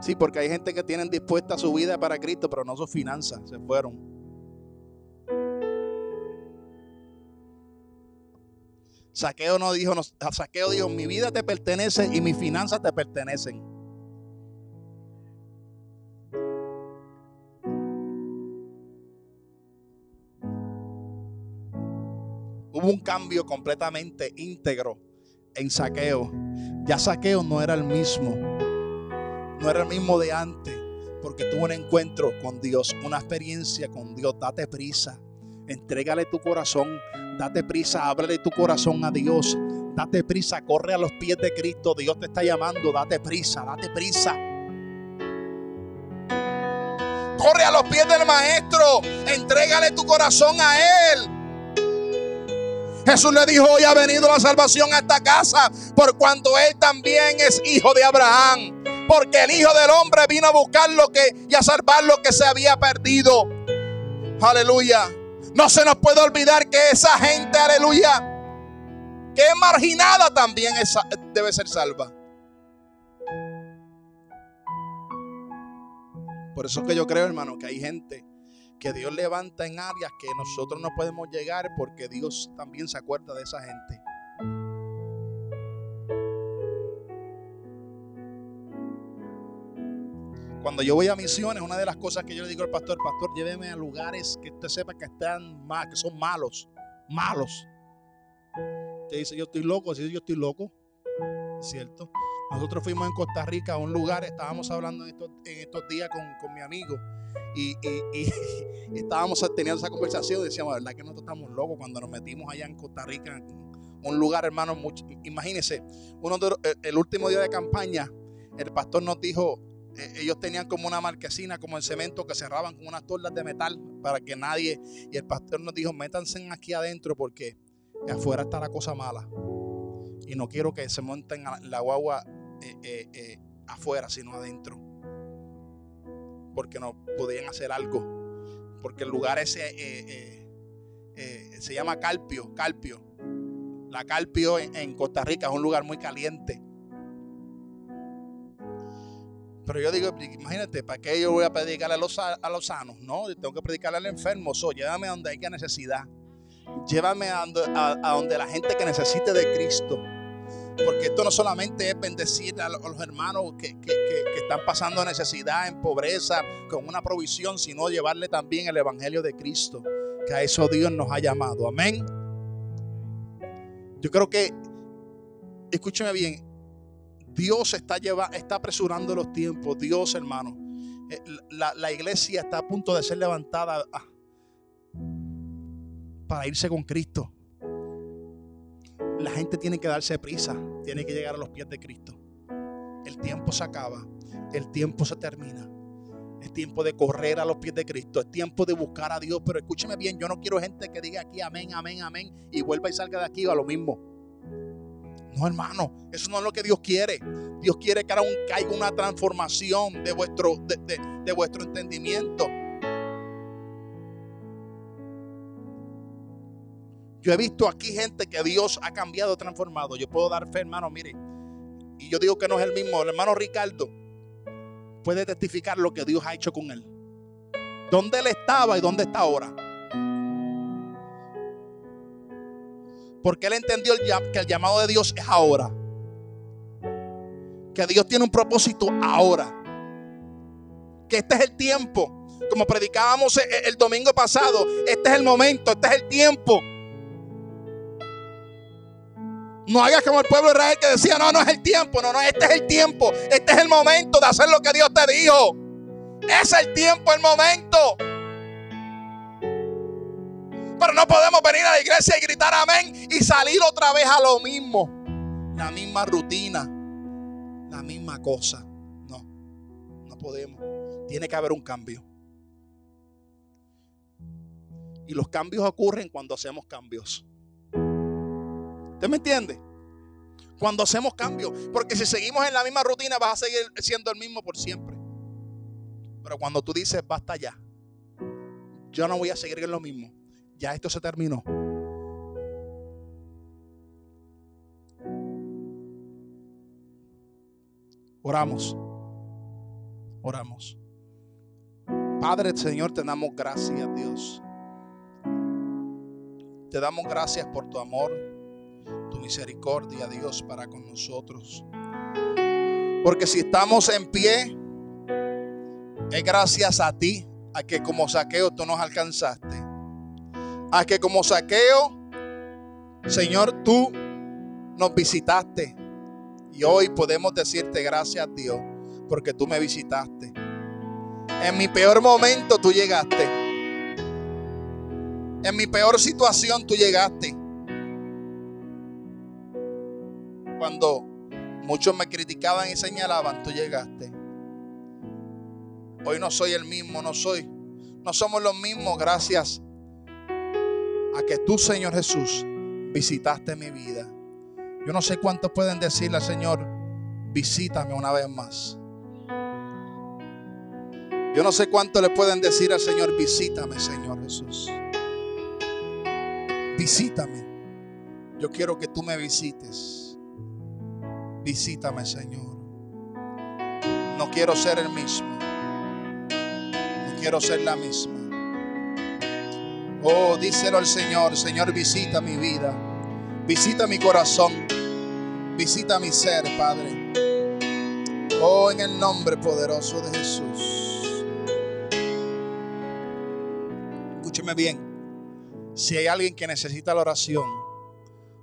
Sí, porque hay gente que tienen dispuesta su vida para Cristo, pero no sus finanzas, se fueron. Saqueo no dijo, no, Saqueo dijo, mi vida te pertenece y mis finanzas te pertenecen. Hubo un cambio completamente íntegro en saqueo. Ya saqueo no era el mismo. No era el mismo de antes. Porque tuvo un encuentro con Dios, una experiencia con Dios. Date prisa. Entrégale tu corazón. Date prisa. Ábrele tu corazón a Dios. Date prisa. Corre a los pies de Cristo. Dios te está llamando. Date prisa. Date prisa. Corre a los pies del Maestro. Entrégale tu corazón a Él. Jesús le dijo, hoy ha venido la salvación a esta casa, por cuanto él también es hijo de Abraham. Porque el Hijo del Hombre vino a buscar lo que y a salvar lo que se había perdido. Aleluya. No se nos puede olvidar que esa gente, aleluya, que es marginada también debe ser salva. Por eso es que yo creo, hermano, que hay gente que Dios levanta en áreas que nosotros no podemos llegar porque Dios también se acuerda de esa gente. Cuando yo voy a misiones, una de las cosas que yo le digo al pastor, pastor, lléveme a lugares que usted sepa que están mal, que son malos, malos. Usted dice, yo estoy loco, si yo estoy loco, ¿cierto? Nosotros fuimos en Costa Rica a un lugar, estábamos hablando en estos, días con, mi amigo y, [LAUGHS] estábamos teniendo esa conversación decíamos, ¿verdad que nosotros estamos locos cuando nos metimos allá en Costa Rica? Un lugar, hermano, mucho, imagínense, uno el último día de campaña, el pastor nos dijo, eh, ellos tenían como una marquesina, como el cemento, que cerraban con unas tordas de metal para que nadie, y el pastor nos dijo, métanse aquí adentro porque afuera está la cosa mala. Y no quiero que se monten la guagua eh, eh, afuera, sino adentro porque no podían hacer algo. Porque el lugar ese eh, eh, eh, se llama Carpio, Carpio. La Carpio en, Costa Rica es un lugar muy caliente. Pero yo digo, imagínate, ¿para qué yo voy a predicar a los, a los sanos? No, tengo que predicar al enfermo. So, llévame a donde haya necesidad. Llévame a donde, la gente que necesite de Cristo. Porque esto no solamente es bendecir a los hermanos que, están pasando necesidad, en pobreza, con una provisión, sino llevarle también el Evangelio de Cristo. Que a eso Dios nos ha llamado. Amén. Yo creo que, escúcheme bien, Dios está, lleva, está apresurando los tiempos. Dios, hermano. Eh, la, la iglesia está a punto de ser levantada. Ah, para irse con Cristo. La gente tiene que darse prisa, tiene que llegar a los pies de Cristo. El tiempo se acaba, el tiempo se termina. Es tiempo de correr a los pies de Cristo. Es tiempo de buscar a Dios. Pero escúcheme bien, yo no quiero gente que diga aquí amén, amén, amén y vuelva y salga de aquí a lo mismo. No, hermano, eso no es lo que Dios quiere. Dios quiere que ahora caiga una transformación de vuestro, de vuestro entendimiento. Yo he visto aquí gente que Dios ha cambiado, transformado. Yo puedo dar fe, hermano, mire. Y yo digo que no es el mismo. El hermano Ricardo puede testificar lo que Dios ha hecho con él. ¿Dónde él estaba y dónde está ahora? Porque él entendió que el llamado de Dios es ahora. Que Dios tiene un propósito ahora. Que este es el tiempo. Como predicábamos el domingo pasado, este es el momento, este es el tiempo. No hagas como el pueblo de Israel que decía, no, no es el tiempo, no, no, este es el tiempo, este es el momento de hacer lo que Dios te dijo. Es el tiempo, el momento. Pero no podemos venir a la iglesia y gritar amén y salir otra vez a lo mismo. La misma rutina, la misma cosa. No, no podemos. Tiene que haber un cambio. Y los cambios ocurren cuando hacemos cambios. ¿Usted me entiende? Cuando hacemos cambios. Porque si seguimos en la misma rutina vas a seguir siendo el mismo por siempre. Pero cuando tú dices, basta ya. Yo no voy a seguir en lo mismo. Ya esto se terminó. Oramos. Oramos. Padre, Señor, te damos gracias, Dios. Te damos gracias por tu amor misericordia, Dios, para con nosotros. Porque si estamos en pie, es gracias a ti, a que como saqueo tú nos alcanzaste. A que como saqueo, Señor, tú nos visitaste. Y hoy podemos decirte gracias Dios, porque tú me visitaste. En mi peor momento tú llegaste. En mi peor situación tú llegaste. Cuando muchos me criticaban y señalaban, tú llegaste. Hoy no soy el mismo, no soy. No somos los mismos gracias a que tú, Señor Jesús, visitaste mi vida. Yo no sé cuántos pueden decirle al Señor, visítame una vez más. Yo no sé cuántos le pueden decir al Señor, visítame, Señor Jesús. Visítame. Yo quiero que tú me visites. Visítame, Señor. No quiero ser el mismo. No quiero ser la misma. Oh, díselo al Señor. Señor, visita mi vida. Visita mi corazón. Visita mi ser, Padre. Oh, en el nombre poderoso de Jesús. Escúcheme bien. Si hay alguien que necesita la oración,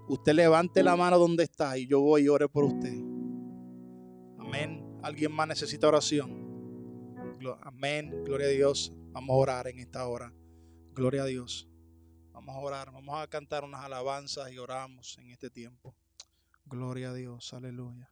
Usted levante la mano donde está y yo voy y ore por usted. Amén. ¿Alguien más necesita oración? Amén. Gloria a Dios. Vamos a orar en esta hora. Gloria a Dios. Vamos a orar. Vamos a cantar unas alabanzas y oramos en este tiempo. Gloria a Dios. Aleluya.